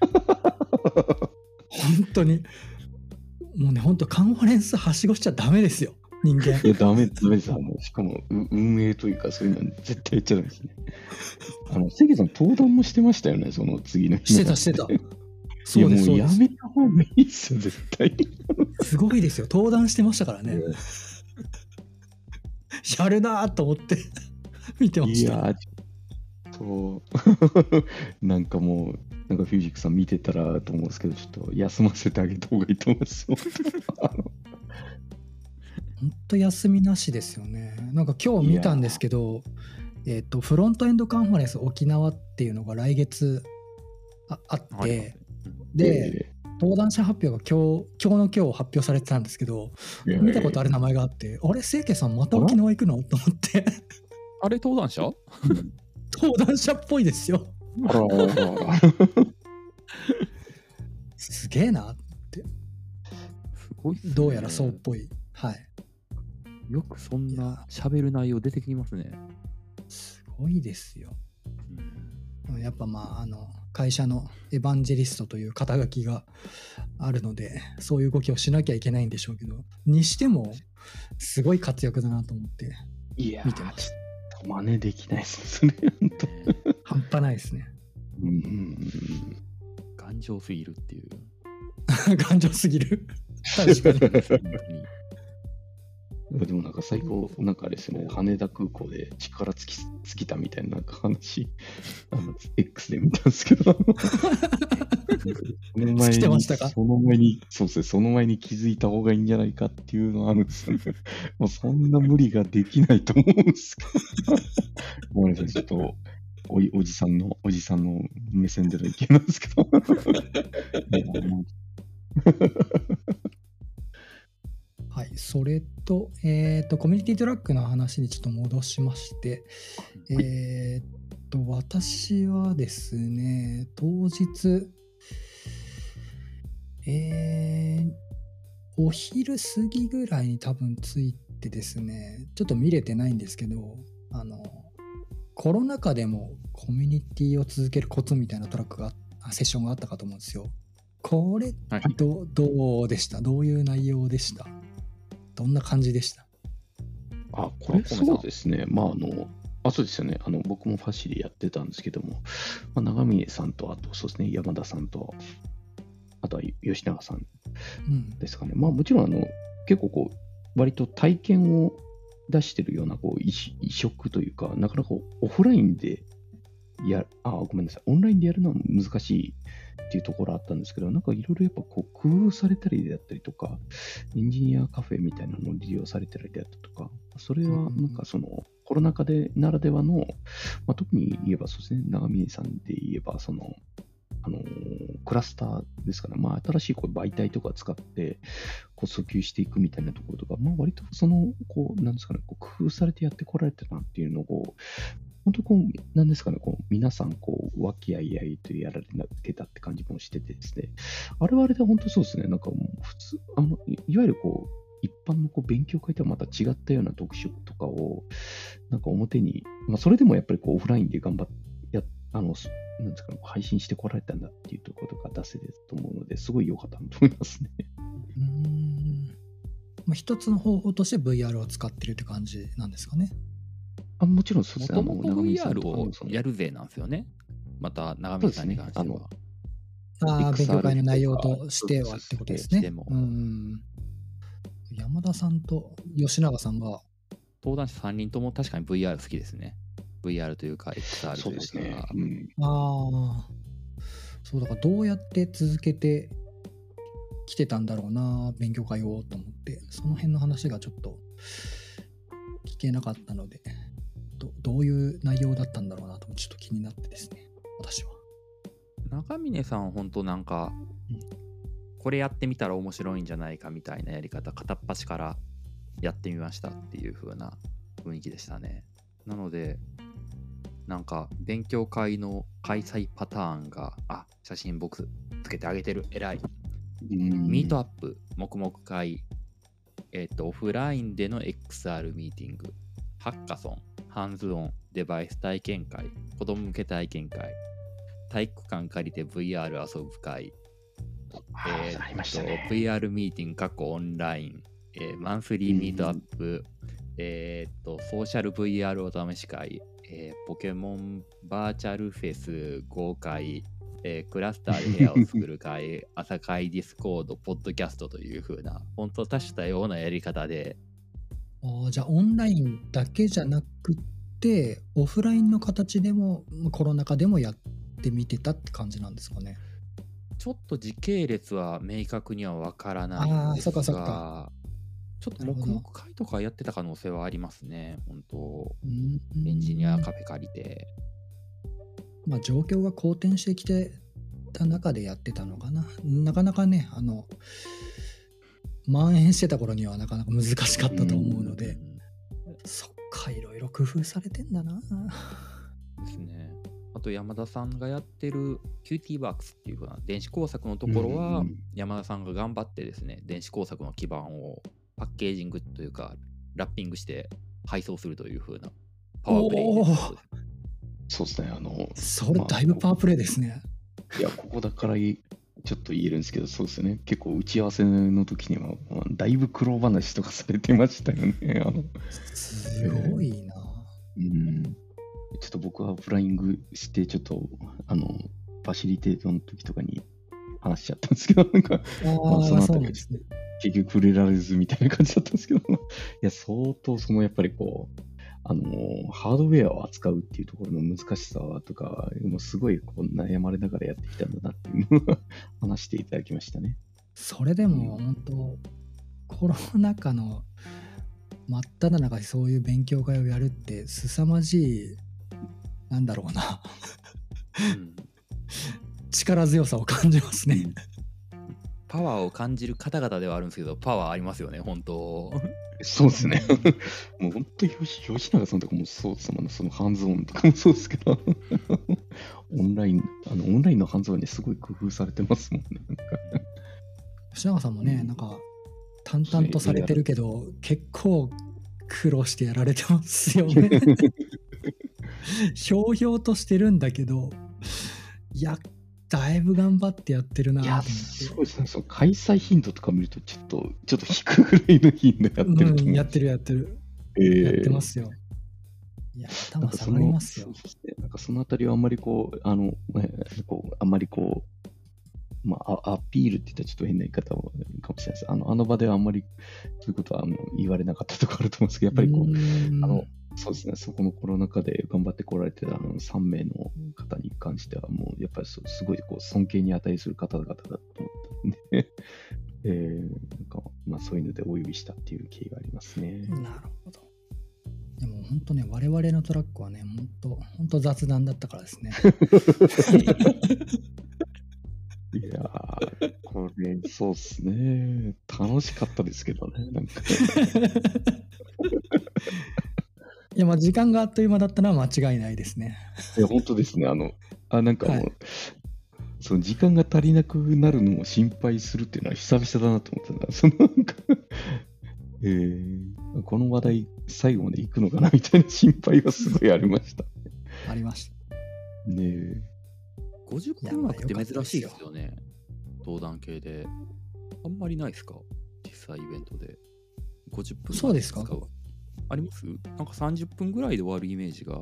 本当に。もうね、本当カンファレンスはしごしちゃダメですよ、人間。いや、ダメ、ダメです。あのしかも、う運営というか、そういうのは絶対やっちゃダメですね。あの、関さん、登壇もしてましたよね、その次の日。してた、してた。そうです、そうです。もうやめた方がいいっすよ、絶対。すごいですよ。登壇してましたからね。やるなーと思って見てました。いやー、そう、なんかもう、なんかフュージックさん見てたらと思うんですけど、ちょっと休ませてあげた方がいいと思います。本当休みなしですよね。なんか今日見たんですけど、えっ、と、フロントエンドカンファレンス沖縄っていうのが来月ああって、で、登壇者発表が今日、今日の今日発表されてたんですけど、えー見たことある名前があって、あれ、清家さんまた沖縄行くの？と思って、あれ登壇者？登壇者っぽいですよ。あらあらあらすげえな。すごいっすねどうやらそうっぽい。はい。よくそんな喋る内容出てきますね。すごいですよ。やっぱまあ、あの、会社のエヴァンジェリストという肩書きがあるので、そういう動きをしなきゃいけないんでしょうけど、にしても、すごい活躍だなと思って、いやー、見てまちょっと真似できないですね。半端ないですね。うんうんうん頑丈すぎるっていう。頑丈すぎる？確かに。でもなんか最高、なんかあれですね、羽田空港で力尽き尽きたみたいななんか話、あの X で見たんですけど、その前に、したか？その前に、そうですね、その前に気づいた方がいいんじゃないかっていうのはあるんですよね。もうそんな無理ができないと思うんですけど。ごめんなさい、ちょっと。おいおじさんの、おじさんの目線での意見なんですけど。はい、それと、えっ、と、コミュニティトラックの話にちょっと戻しまして、えっと、私はですね、当日、えーお昼過ぎぐらいに多分着いてですね、ちょっと見れてないんですけど、あの、コロナ禍でもコミュニティを続けるコツみたいなトラックが、あセッションがあったかと思うんですよ。これ、はい。どどうでした？どういう内容でした？どんな感じでした？あ、これそうですね。まあ、あの、あ、そうですよね。あの、僕もファシリやってたんですけども、まあ、長峰さんと、あと、そうですね、山田さんと、あとは吉永さんうん。ですかね。まあ、もちろん、あの、結構こう、割と体験を出してるような、こう、異異色というか、なかなかオフラインでや、あ、ごめんなさい、オンラインでやるのは難しいっていうところあったんですけど、なんかいろいろやっぱこう、工夫されたりであったりとか、エンジニアカフェみたいなのを利用されたりであったりとか、それはなんかその、コロナ禍でならではの、まあ、特に言えばそうですね、長峰さんで言えば、その、あのクラスターですから、まあ、新しいこう媒体とか使ってこう訴求していくみたいなところとか、まあ、割とその、こう、なんですかね、こう工夫されてやってこられてたなっていうのを、本当こう、なんですかね、こう皆さん、こう、和気あいあいとやられてたって感じもしててですね、あれはあれで本当そうですね、なんかもう普通、あの、いわゆるこう、一般のこう勉強会とはまた違ったような特色とかを、なんか表に、まあ、それでもやっぱりこうオフラインで頑張って、あの、すなんですかね、配信してこられたんだっていうところが出せると思うので、すごい良かったなと思いますね。うーん。まあ、一つの方法として VR を使ってるって感じなんですかね。あもちろんそうですね。もともと VR をやるぜなんですよね。また、長見さんに関しては。ああ、XR 勉強会の内容ととしてはってことですね。うん。山田さんと吉永さんが、登壇者3人とも確かに VR 好きですね。VR というか XR というか。そうですね。うんああ、そうだからどうやって続けてきてたんだろうな、勉強会をと思って、その辺の話がちょっと聞けなかったので、どどういう内容だったんだろうなと、ちょっと気になってですね、私は。中峰さんは本当なんか、うんこれやってみたら面白いんじゃないかみたいなやり方片っ端からやってみましたっていう風な雰囲気でしたねなのでなんか勉強会の開催パターンがあ写真僕つけてあげてる。偉い。うん。ミートアップ黙々会。えっ、とオフラインでの XR ミーティング。ハッカソン。ハンズオンデバイス体験会。子供向け体験会。体育館借りて VR 遊ぶ会。あえーーありましたね。と VR ミーティング過去オンライン、えーマンスリーミートアップ、えーっとソーシャル VR お試し会、えーポケモンバーチャルフェス豪快、えークラスターで部屋を作る会 朝会ディスコードポッドキャストという風な本当多種多様なやり方であーじゃあオンラインだけじゃなくてオフラインの形でもまあコロナ禍でもやってみてたって感じなんですかね。ちょっと時系列は明確にはわからないんですあーそっかそかちょっと黙々会とかやってた可能性はありますね本当うんエンジニアカフェ借りて。まあ、状況が好転してきてた中でやってたのかな。なかなかね、あの、蔓延してた頃にはなかなか難しかったと思うので、そっか、いろいろ工夫されてんだな。ですね。あと山田さんがやってる QT ワークスっていうふうな電子工作のところは、うん山田さんが頑張ってですね、電子工作の基盤をパッケージングというか、ラッピングして配送するというふうなパワープレイですそうですね。あの、それだいぶパワープレイですね。いや、ここだからいちょっと言えるんですけど、そうですよね。結構打ち合わせの時には、まあだいぶ苦労話とかされてましたよね。あのすごいな。うん。ちょっと僕はフライングして、ちょっと、あの、ファシリテートの時とかに話しちゃったんですけど、なんか、あまあそのあ、あたりですね。結局触れられずみたいな感じだったんですけど、いや、相当そのやっぱりこう、あのハードウェアを扱うっていうところの難しさとか、もうすごいこう悩まれながらやってきたんだなっていうのを話していただきましたね。それでも本当、コロナ禍の真っ只中でそういう勉強会をやるって凄まじい、なんだろうな、うん力強さを感じますね。パワーを感じる方々ではあるんですけど、パワーありますよね、本当。そうですね。もう本当に吉吉永さんとかもそうですもんね。そのハンズオンとかもそうですけど、オンライン、あのオンラインのハンズオンにすごい工夫されてますもんね。なんか吉永さんもね、なんか淡々とされてるけど、結構苦労してやられてますよね。ひょうひょうとしてるんだけど、いや、だいぶ頑張ってやってるないと思や、って。すごいですね。その開催頻度とか見ると、ちょっと、ちょっと引くぐらいの頻度やってるうん、うやってるやってる。ええやってますよ。いや、頭下がりますよなんかそのあたりはあんまりこう、あの、ねこうあんまりこう、まあ、あアピールって言ったらちょっと変な言い方もかもしれないです。あのあの場ではあんまりそういうことはあの言われなかったところあると思うんですけど、やっぱりこう、うんあのそうですね、そこのコロナ禍で頑張ってこられてたあの3名の方に関しては、もうやっぱりすごいこう尊敬に値する方々だと思ったんで、えーなんかまあ、そういうのでお呼びしたっていう経緯がありますね。なるほど。でも本当ね、我々のトラックはね、本当、本当雑談だったからですね。いやー、これ、そうっすね。楽しかったですけどね、なんか。いや、まあ時間があっという間だったのは間違いないですね。いや、本当ですね。あの、あ、なんかもう、はいその時間が足りなくなるのを心配するっていうのは久々だなと思ったんだ。そのなんか、えー、この話題最後まで行くのかなみたいな心配はすごいありました。ありました。ねえ。50分枠って珍しいですよね。登壇系で。あんまりないですか？実際イベントで。50分そうですか？あります？なんか30分ぐらいで終わるイメージが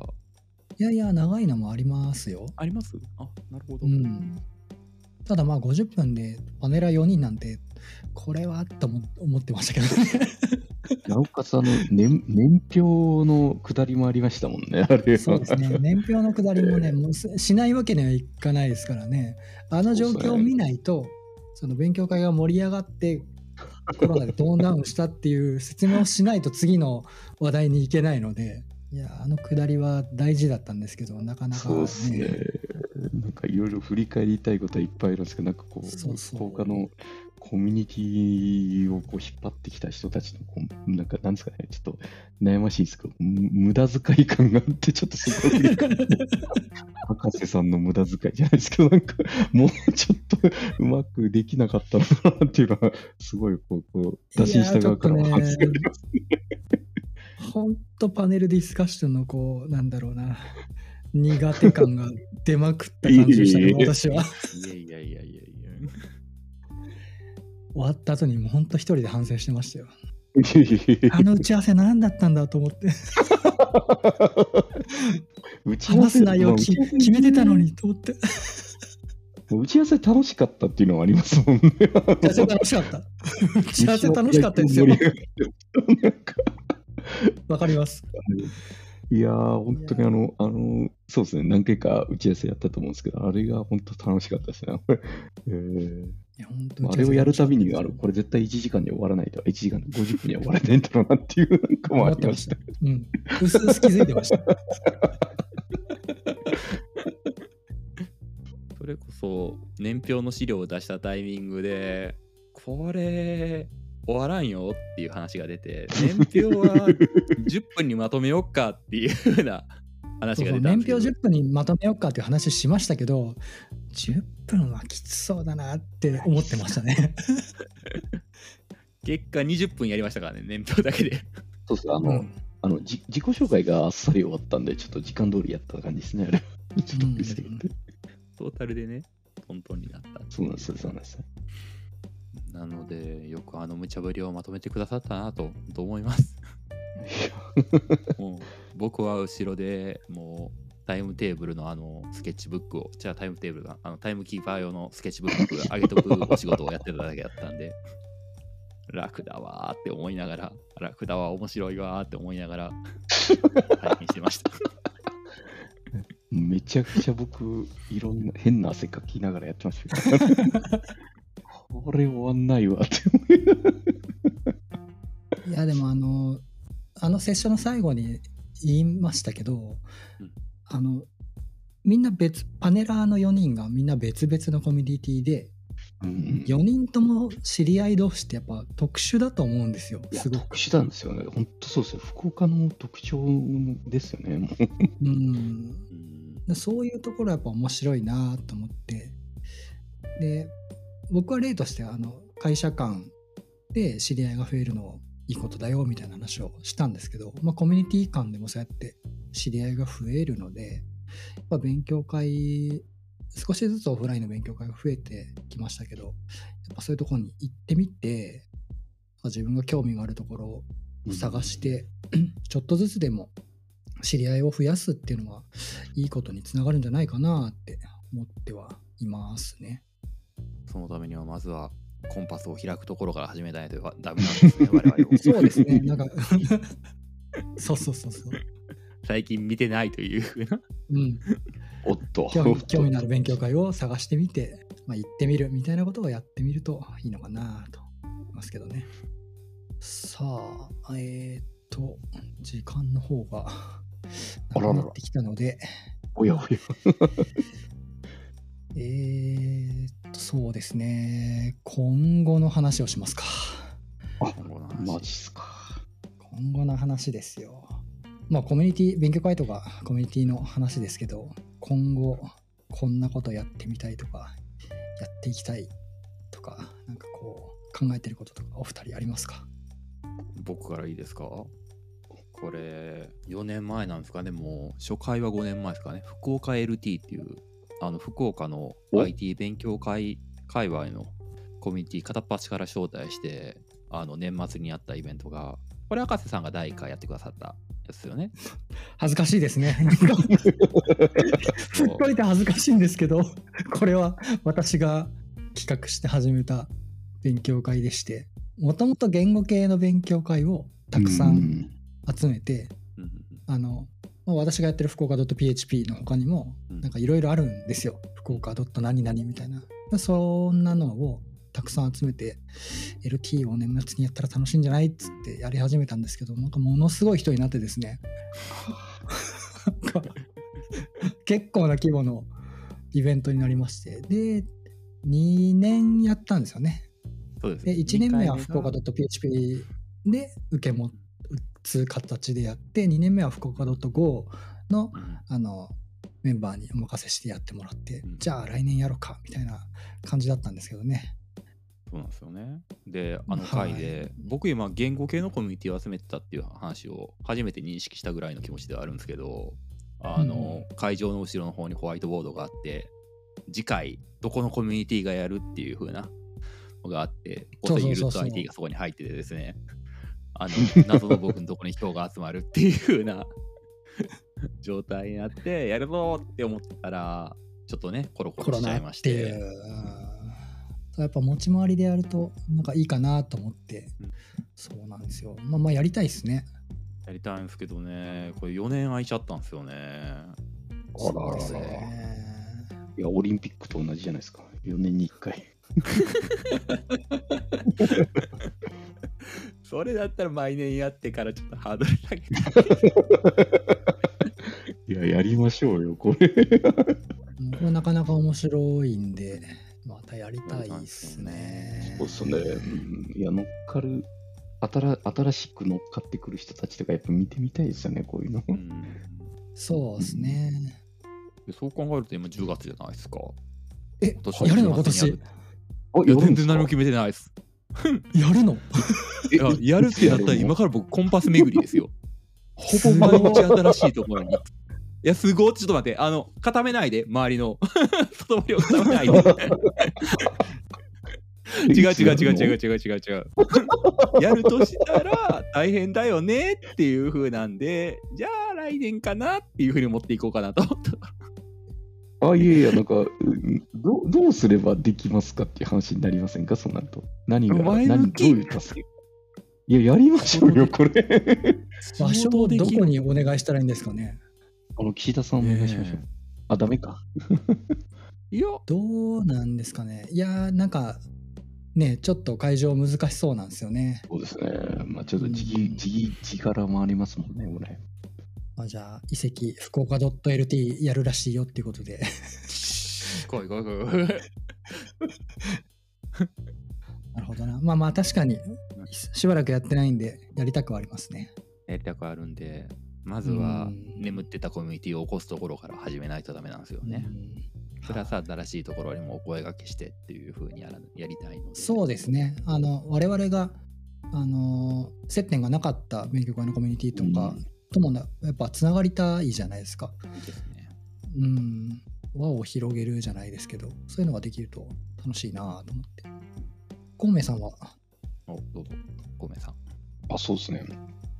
いやいや、長いのもありますよ。あります？あ、なるほど。うん。ただまあ50分でパネラー4人なんて、これはと思思ってましたけどね。なおかつ、あの、年、年表の下りもありましたもんね、あれは。そうですね。年表の下りもね、もうすしないわけにはいかないですからね。あの状況を見ないと、その勉強会が盛り上がって、コロナでトーンダウンしたっていう説明をしないと次の話題に行けないので、いや、あの下りは大事だったんですけど、なかなか、そうですね。なんかいろいろ振り返りたいことはいっぱいあるんですけど、なんかこう、そうそう福岡のコミュニティをこう引っ張ってきた人たちのこう、なんかなんですかね、ちょっと悩ましいですけど、む無駄遣い感があって、ちょっとすごい、博士さんの無駄遣いじゃないですけど、なんかもうちょっとうまくできなかったのかなっていうのは、すごいこう、こう打診した側からはいやー反省がありますね。本当パネルディスカッションのこう、なんだろうな、苦手感が出まくった感じでしたね、私は。いやいやいやいやいや。終わった後にもう本当一人で反省してましたよ。あの打ち合わせ何だったんだと思って。打ち合わせ話す内容き決めてたのにと思って。打ち合わせ楽しかったっていうのはありますもんね。打ち合わせ楽しかった。打ち合わせ楽しかったですよ。わかります。いやー、本当にあの、あの、そうですね、何回か打ち合わせやったと思うんですけど、あれが本当楽しかったですね。えーあれをやるたびに、あの、ここれ絶対1時間で終わらないと、1時間で50分には終わらないんだろうなっていうなんかもありました。うん。うすうす気づいてました。それこそ年表の資料を出したタイミングでこれ終わらんよっていう話が出て年表は10分にまとめよっかっていうふうな話そうがそう年表出たんですけど。10分にまとめようかっていう話しましたけど、10分はきつそうだなって思ってましたね。結果20分やりましたからね年表だけで。そうですあの、うん。あのじ自己紹介があっさり終わったんで、ちょっと時間通りやった感じですね、あれ。ちょっとびっくりしたけどトータルでねトントンになったそうなんですよ、そうなんですよ。なのでよくあの無茶ぶりをまとめてくださったなとと思います。もう僕は後ろでもうタイムテーブルのあのスケッチブックをじゃあタイムテーブルがあのタイムキーパー用のスケッチブック上げとくお仕事をやってただけだったんで楽だわーって思いながら楽だわ面白いわーって思いながら拝見してました。めちゃくちゃ僕、いろんな変な汗かきながらやってました。これ終わんないわって思いやでもあのあのセッションの最後に言いましたけど、うんあのみんな別パネラーの4人がみんな別々のコミュニティでうん4人とも知り合い同士ってやっぱ特殊だと思うんですよすごく。特殊なんですよね。本当そうですよ。福岡の特徴ですよね。もううんそういうところやっぱ面白いなと思ってで僕は例としてあの会社間で知り合いが増えるのをいいことだよみたいな話をしたんですけど、まあ、コミュニティ間でもそうやって知り合いが増えるので、やっぱ勉強会、少しずつオフラインの勉強会が増えてきましたけど、やっぱそういうところに行ってみて、自分が興味があるところを探して、ちょっとずつでも知り合いを増やすっていうのはいいことにつながるんじゃないかなって思ってはいますね。そのためにはまずはコンパスを開くところから始めないと ダメなんですね、我々も。そうですね。なんか そうそうそうそう。最近見てないというふうな。うん。おっと。興味興味のある勉強会を探してみて、まあ、行ってみるみたいなことをやってみるといいのかなと思いますけどね。さあ、えー、っと、時間の方があらららなくなってきたので、おやおや。えー、っと、そうですね。今後の話をしますか。あ今後の話マジっすか。今後の話ですよ。まあ、コミュニティ、勉強会とかコミュニティの話ですけど、今後、こんなことやってみたいとか、やっていきたいとか、なんかこう、考えてることとか、お二人ありますか？僕からいいですか？これ4年前なんですかねもう初回は5年前ですかね福岡 LT っていうあの福岡のお。IT 勉強会界隈のコミュニティ片っ端から招待してあの年末にやったイベントがこれ赤瀬さんが第1回やってくださったやつですよね。恥ずかしいですね。なんかふっといて恥ずかしいんですけど、これは私が企画して始めた勉強会でして、もともと言語系の勉強会をたくさん集めて、あの、まあ私がやってる福岡 .php の他にも、うんなんかいろいろあるんですよ。福岡何々みたいな。でそんなのをたくさん集めて、LT を年末にやったら楽しいんじゃないっつってやり始めたんですけど、なんかものすごい人になってですね。結構な規模のイベントになりまして、で、2年やったんですよね。そうですで、1年目は福岡 .php で受け持つ形でやって、2年目は福岡 .go のあのメンバーにお任せしてやってもらって、うん。じゃあ来年やろうかみたいな感じだったんですけどね。そうなんですよね。で、あの回で、僕今、言語系のコミュニティを集めてたっていう話を初めて認識したぐらいの気持ちではあるんですけど、あの、会場の後ろの方にホワイトボードがあって、次回、どこのコミュニティがやるっていう風なのがあって、そう遅いゆるっとそうそうそう IT がそこに入っててですね、あの、謎の僕のところに人が集まるっていう風な 状態になって、やるぞって思ってたら、ちょっとね、コロココロロしちゃいまして。やっぱ持ち回りでやるとなんかいいかなと思って、うんそうなんですよ。まあまあやりたいですね。やりたいんですけどね、これ4年空いちゃったんですよね。あらそうですららら。ね。いや、オリンピックと同じじゃないですか。4年に1回。それだったら毎年やってからちょっとハードル下げて。いや、やりましょうよ、これ。これなかなか面白いんで、またやりたいですね。そうっすね。うんいや、乗っかる、新新しく乗っかってくる人たちとか、やっぱ見てみたいですよね、こういうの。うんそうですね。でそう考えると今10月じゃないですか。えやるの？今年？や全然何もや決めてないです。やるの？やるってなったら今から僕コンパス巡りですよ。ほぼ毎日新しいところに。いや、すごい。ちょっと待って、あの、固めないで、周りの外堀を固めないで。違う違う違う違う違う違う違う。やるとしたら大変だよねっていう風なんで、じゃあ来年かなっていう風に持っていこうかなと思った。あ、いやいや、なんか、う んどどうすればできますかっていう話になりませんか、そうなると。何が、前何向きどういう助けいや、やりましょうよ、これ。場所をどこにお願いしたらいいんですかねあの、岸田さんお願いしましょう。あ、ダメか。いや、どうなんですかねいやーなんかねちょっと会場難しそうなんですよね。そうですね。まあ、ちょっとうん地地力もありますもんね、これ。まあ、じゃあ遺跡福岡 .lt やるらしいよっていうことで来い来い来い。なるほどなまあまあ確かにしばらくやってないんでやりたくはありますね。やりたくあるんで、まずはうん眠ってたコミュニティを起こすところから始めないとダメなんですよね。うんプラス新しいところにもお声掛けしてっていう風にやらやりたいので。そうですねあの我々があの接点がなかった勉強会のコミュニティとかともなやっぱつながりたいじゃないですか。いいですね。うん、輪を広げるじゃないですけど、そういうのができると楽しいなと思って。コウメさんは、おどうぞ、ごめんさん。あ、そうですね。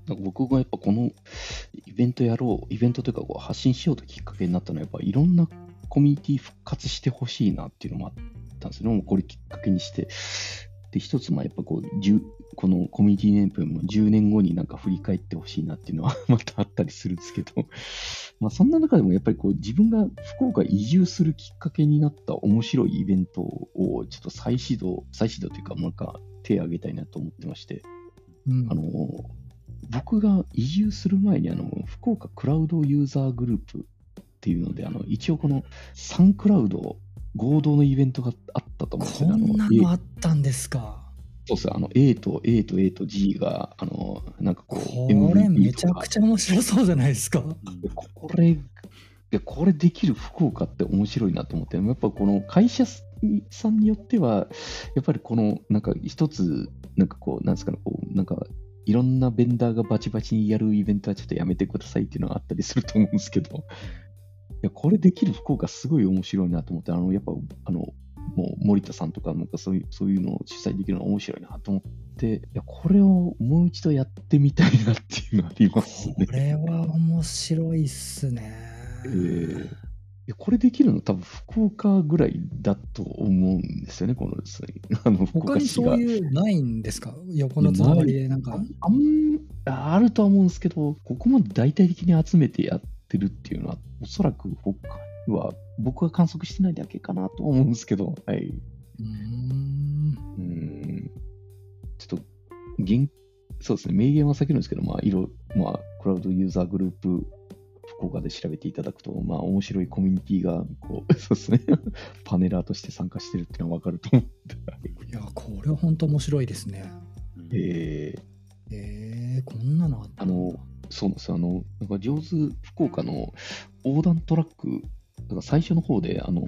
なんか僕がやっぱこのイベントやろう、イベントというかこう発信しようときっかけになったのは、やっぱいろんなコミュニティ復活してほしいなっていうのもあったんですよね。もうこれきっかけにして。で、一つ、まあやっぱこう、10このコミュニティ年分も10年後になんか振り返ってほしいなっていうのは またあったりするんですけど、まあそんな中でもやっぱりこう自分が福岡移住するきっかけになった面白いイベントをちょっと再始動、再始動というかなんか手を挙げたいなと思ってまして、うん。あの、僕が移住する前に、あの、福岡クラウドユーザーグループっていうので、あの、一応このサンクラウド合同のイベントがあったと思うんですよね。こんなあのあったんですか？そうですあの、A と A と A と G が、あの、なんかここう、れ MVP めちゃくちゃ面白そうじゃないですか。でこれ、いやこれできる福岡って面白いなと思って、やっぱこの会社さんによっては、やっぱりこの、なんか一つ、なんかこう、なんですかね、こう、なんか、いろんなベンダーがバチバチにやるイベントはちょっとやめてくださいっていうのがあったりすると思うんですけど、いや、これできる福岡すごい面白いなと思って、あの、やっぱ、あの、もう森田さんとか、なんかそういう、そういうのを主催できるのが面白いなと思って、いや、これをもう一度やってみたいなっていうのありますね。これは面白いっすね。えーいやこれできるの多分福岡ぐらいだと思うんですよね、このですねあの福他に岡市が。そういうないんですか？横のつながりでなんかあんあるとは思うんですけど、ここまで大々的に集めてやってるっていうのは、おそらく他には僕が観測してないだけかなと思うんですけど、はい。うーんうーんちょっと、現そうですね、名言は先なんですけど、まあ、いろ、まあ、クラウドユーザーグループ、福岡で調べていただくと、まあ、面白いコミュニティが、こう、そうですね、パネラーとして参加してるっていうのは分かると思って。いや、これは本当面白いですね。うんえーえー、そうなんですよ。あの、なんか上手福岡の横断トラック、だから最初の方で、あの、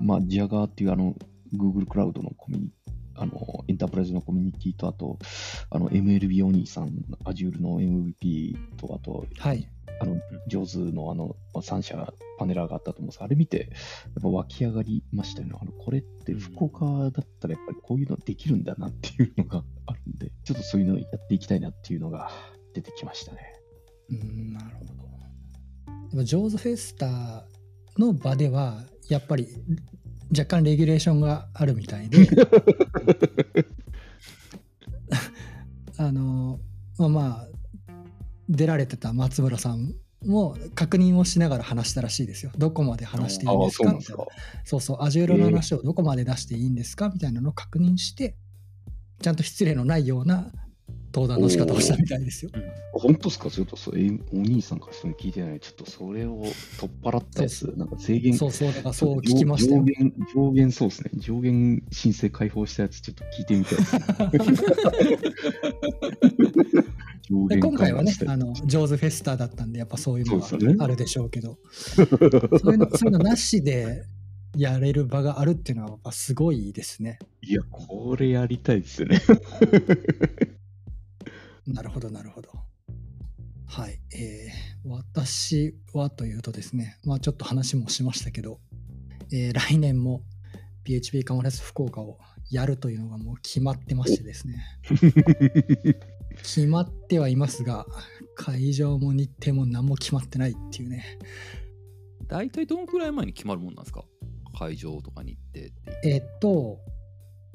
まあ、ジアガーっていうあの、Google クラウドのコミュニあの、エンタープライズのコミュニティと、あと、あの、MLB お兄さん、Azure の MVP と、あと、はい。あの、上手のあの、3社パネラーがあったと思うんですが、あれ見て、やっぱ湧き上がりましたよね。あの、これって福岡だったらやっぱりこういうのできるんだなっていうのがあるんで、ちょっとそういうのやっていきたいなっていうのが出てきましたね。うん、なるほど。でも、ジョーズフェスタの場では、やっぱり若干レギュレーションがあるみたいで、あの、まあまあ、出られてた松村さんも確認をしながら話したらしいですよ。どこまで話していいんですか？みたいな。そうそう、アジューロの話をどこまで出していいんですか？みたいなのを確認して、ちゃんと失礼のないような登壇の仕方をしたみたいですよ。本当ですか？ちょっとそれ、お兄さんからそれ聞いてない。ちょっとそれを取っ払ったやそつ、なんか制限、そうそう、だからそう聞きましたよ上。限、上限そうですね。上限申請開放したやつ、ちょっと聞いてみたいですね。上で限今回はねあの、ジョーズフェスタだったんで、やっぱそういうのそうですよねがあるでしょうけど、そういうの、そういうのなしでやれる場があるっていうのは、やっぱすごいですね。ついや、これやりたいですよね。なるほど、なるほど。はい。えー私はというとですね、まあちょっと話もしましたけど、えー来年も PHP カモレス福岡をやるというのがもう決まってましてですね、決まってはいますが、会場も日程も何も決まってないっていうね、大体どのくらい前に決まるもんなんですか？会場とかに行って。えーっと、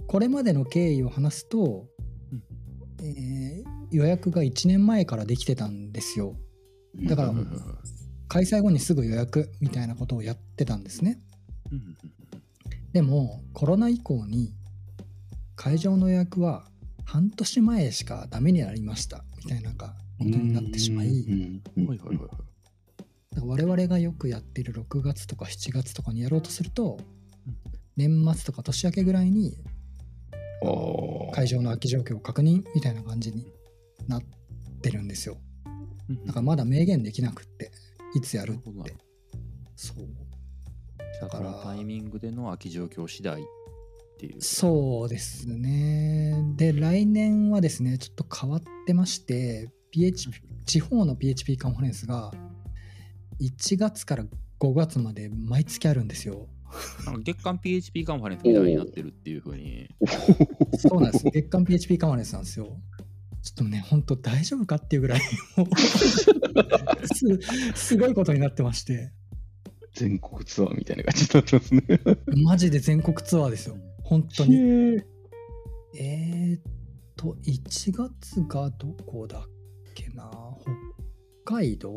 これまでの経緯を話すと、うんえー予約が1年前からできてたんですよ。だから開催後にすぐ予約みたいなことをやってたんですね。でもコロナ以降に会場の予約は半年前しかダメになりました。みたいなことになってしまい。我々がよくやっている6月とか7月とかにやろうとするとうん。年末とか年明けぐらいに会場の空き状況を確認みたいな感じになってるんですよだからまだ明言できなくっていつやるってそうだからタイミングでの空き状況次第っていう。そうですね。で、来年はですね、ちょっと変わってまして、PHP 地方の PHP カンファレンスが1月から5月まで毎月あるんですよ。月間 PHP カンファレンスみたいになってるっていうふうに。そうなんです。月間 PHP カンファレンスなんですよ。ちょっとね、本当大丈夫かっていうぐらい、す すごいことになってまして、全国ツアーみたいな感じになってますね。マジで全国ツアーですよ。本当に。えー、っと、1月がどこだっけな？北海道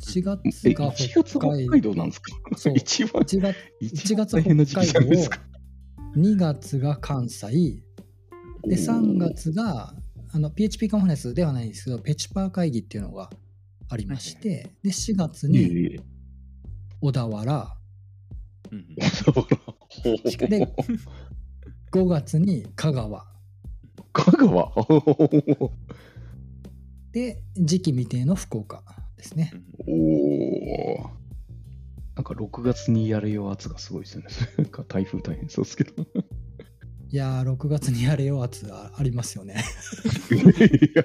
?1 え、月が1月北北海道。海道なんですか？そう一番、1月一1月番大変な時期じゃないですか。2月が関西、で、3月が、あの、PHP カンファレンスではないんですけど、ペチパー会議っていうのがありまして、で、4月にええ小田原、うんでで、5月に香川、香川？で、時期未定の福岡ですね。おお。なんか6月にやれよ圧がすごいですよね。なんか台風大変そうですけど。いやー、6月にやれよ圧が ありますよね。いや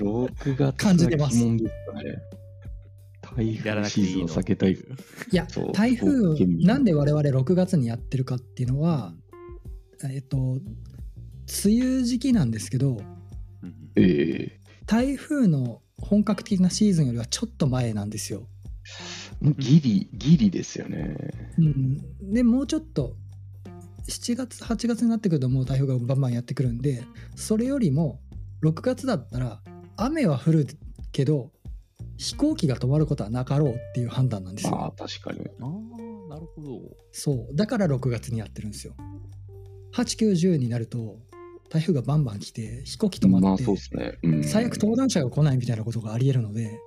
6月感じてます。台風シーズンを避けたい。いや台風なんで我々6月にやってるかっていうのは、えっと、梅雨時期なんですけど、うんええ台風の本格的なシーズンよりはちょっと前なんですよ。ギリ、ギリですよね。うん、でもうちょっと7月8月になってくるともう台風がバンバンやってくるんでそれよりも6月だったら雨は降るけど飛行機が止まることはなかろうっていう判断なんですああよ。、確かに。ああ、なるほど。そうだから6月にやってるんですよ。8910になると台風がバンバン来て飛行機止まあまって、そうですね。うん最悪登壇者が来ないみたいなことがありえるので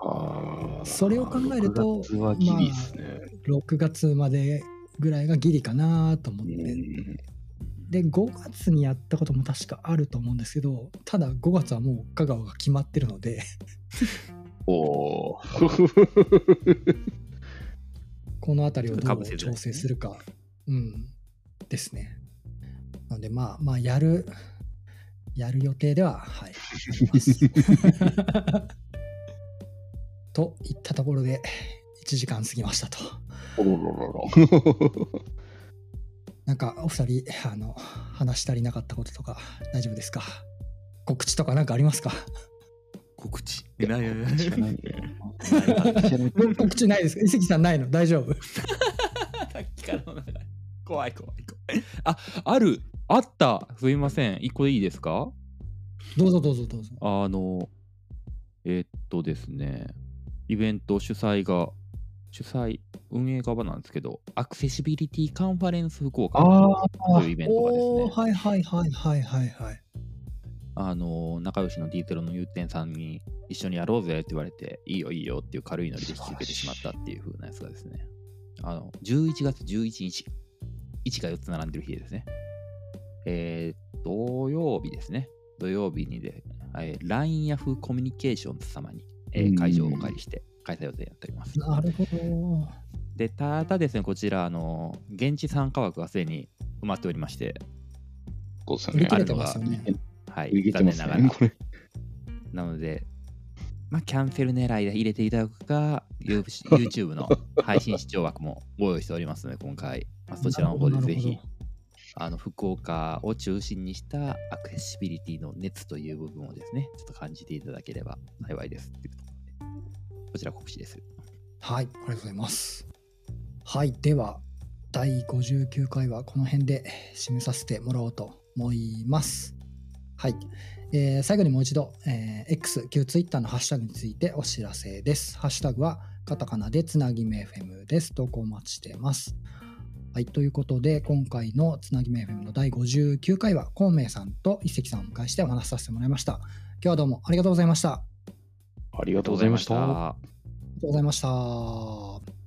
ああ。それを考えると6月はギリですね。6月までぐらいがギリかなと思って。うん。で5月にやったことも確かあると思うんですけどただ5月はもう香川が決まってるので。おお。この辺りをどう調整するか、うん。ですね。なのでまあまあやるやる予定でははいあります。といったところで1時間過ぎましたと。なんかお二人あの話し足りなかったこととか大丈夫ですか？告知とかなんかありますか？告知？いやいやいや知らないね 告知ないですか？伊関さんないの？大丈夫？さっきからの流れ怖い怖い怖い。あ、ある。あった？すいません。一個でいいですか？どうぞどうぞどうぞあの、えーっとですね、イベント主催が、主催、運営側なんですけど、アクセシビリティカンファレンス福岡あというイベントがですね、はいはいはいはいはいはい。あの、仲良しのディーテロのゆうてんさんに一緒にやろうぜって言われて、いいよいいよっていう軽いノリで引き受けてしまったっていう風なやつがですね、あの、11月11日、1が4つ並んでる日ですね。えー、土曜日ですね。土曜日にで、えー、LINE ヤフーコミュニケーションズ様に、えーうん会場をお借りして開催予定になっております。なるほど。で、ただですね、こちら、あの、現地参加枠がすでに埋まっておりまして、売りそうですよね。切れてますよね。はい、売り切れて残念ながらますね。。これ。なので、まあ、キャンセル狙いで入れていただくか、ユー YouTube の配信視聴枠もご用意しておりますので、今回、まあ、そちらの方でぜひあの福岡を中心にしたアクセシビリティの熱という部分をですね、ちょっと感じていただければ幸いですっていうとこ、ちら告知です。はい、ありがとうございます。はい、では、第59回はこの辺で締めさせてもらおうと思います。はい。えー最後にもう一度、えー X、旧 Twitter のハッシュタグについてお知らせです。ハッシュタグはカタカナでつなぎめ FM です。投稿お待ちしてます。はい、ということで、今回のつなぎめ FM の第59回は、孔明さんと一石さんをお迎えしてお話しさせてもらいました。今日はどうもありがとうございました。ありがとうございました。ありがとうございました。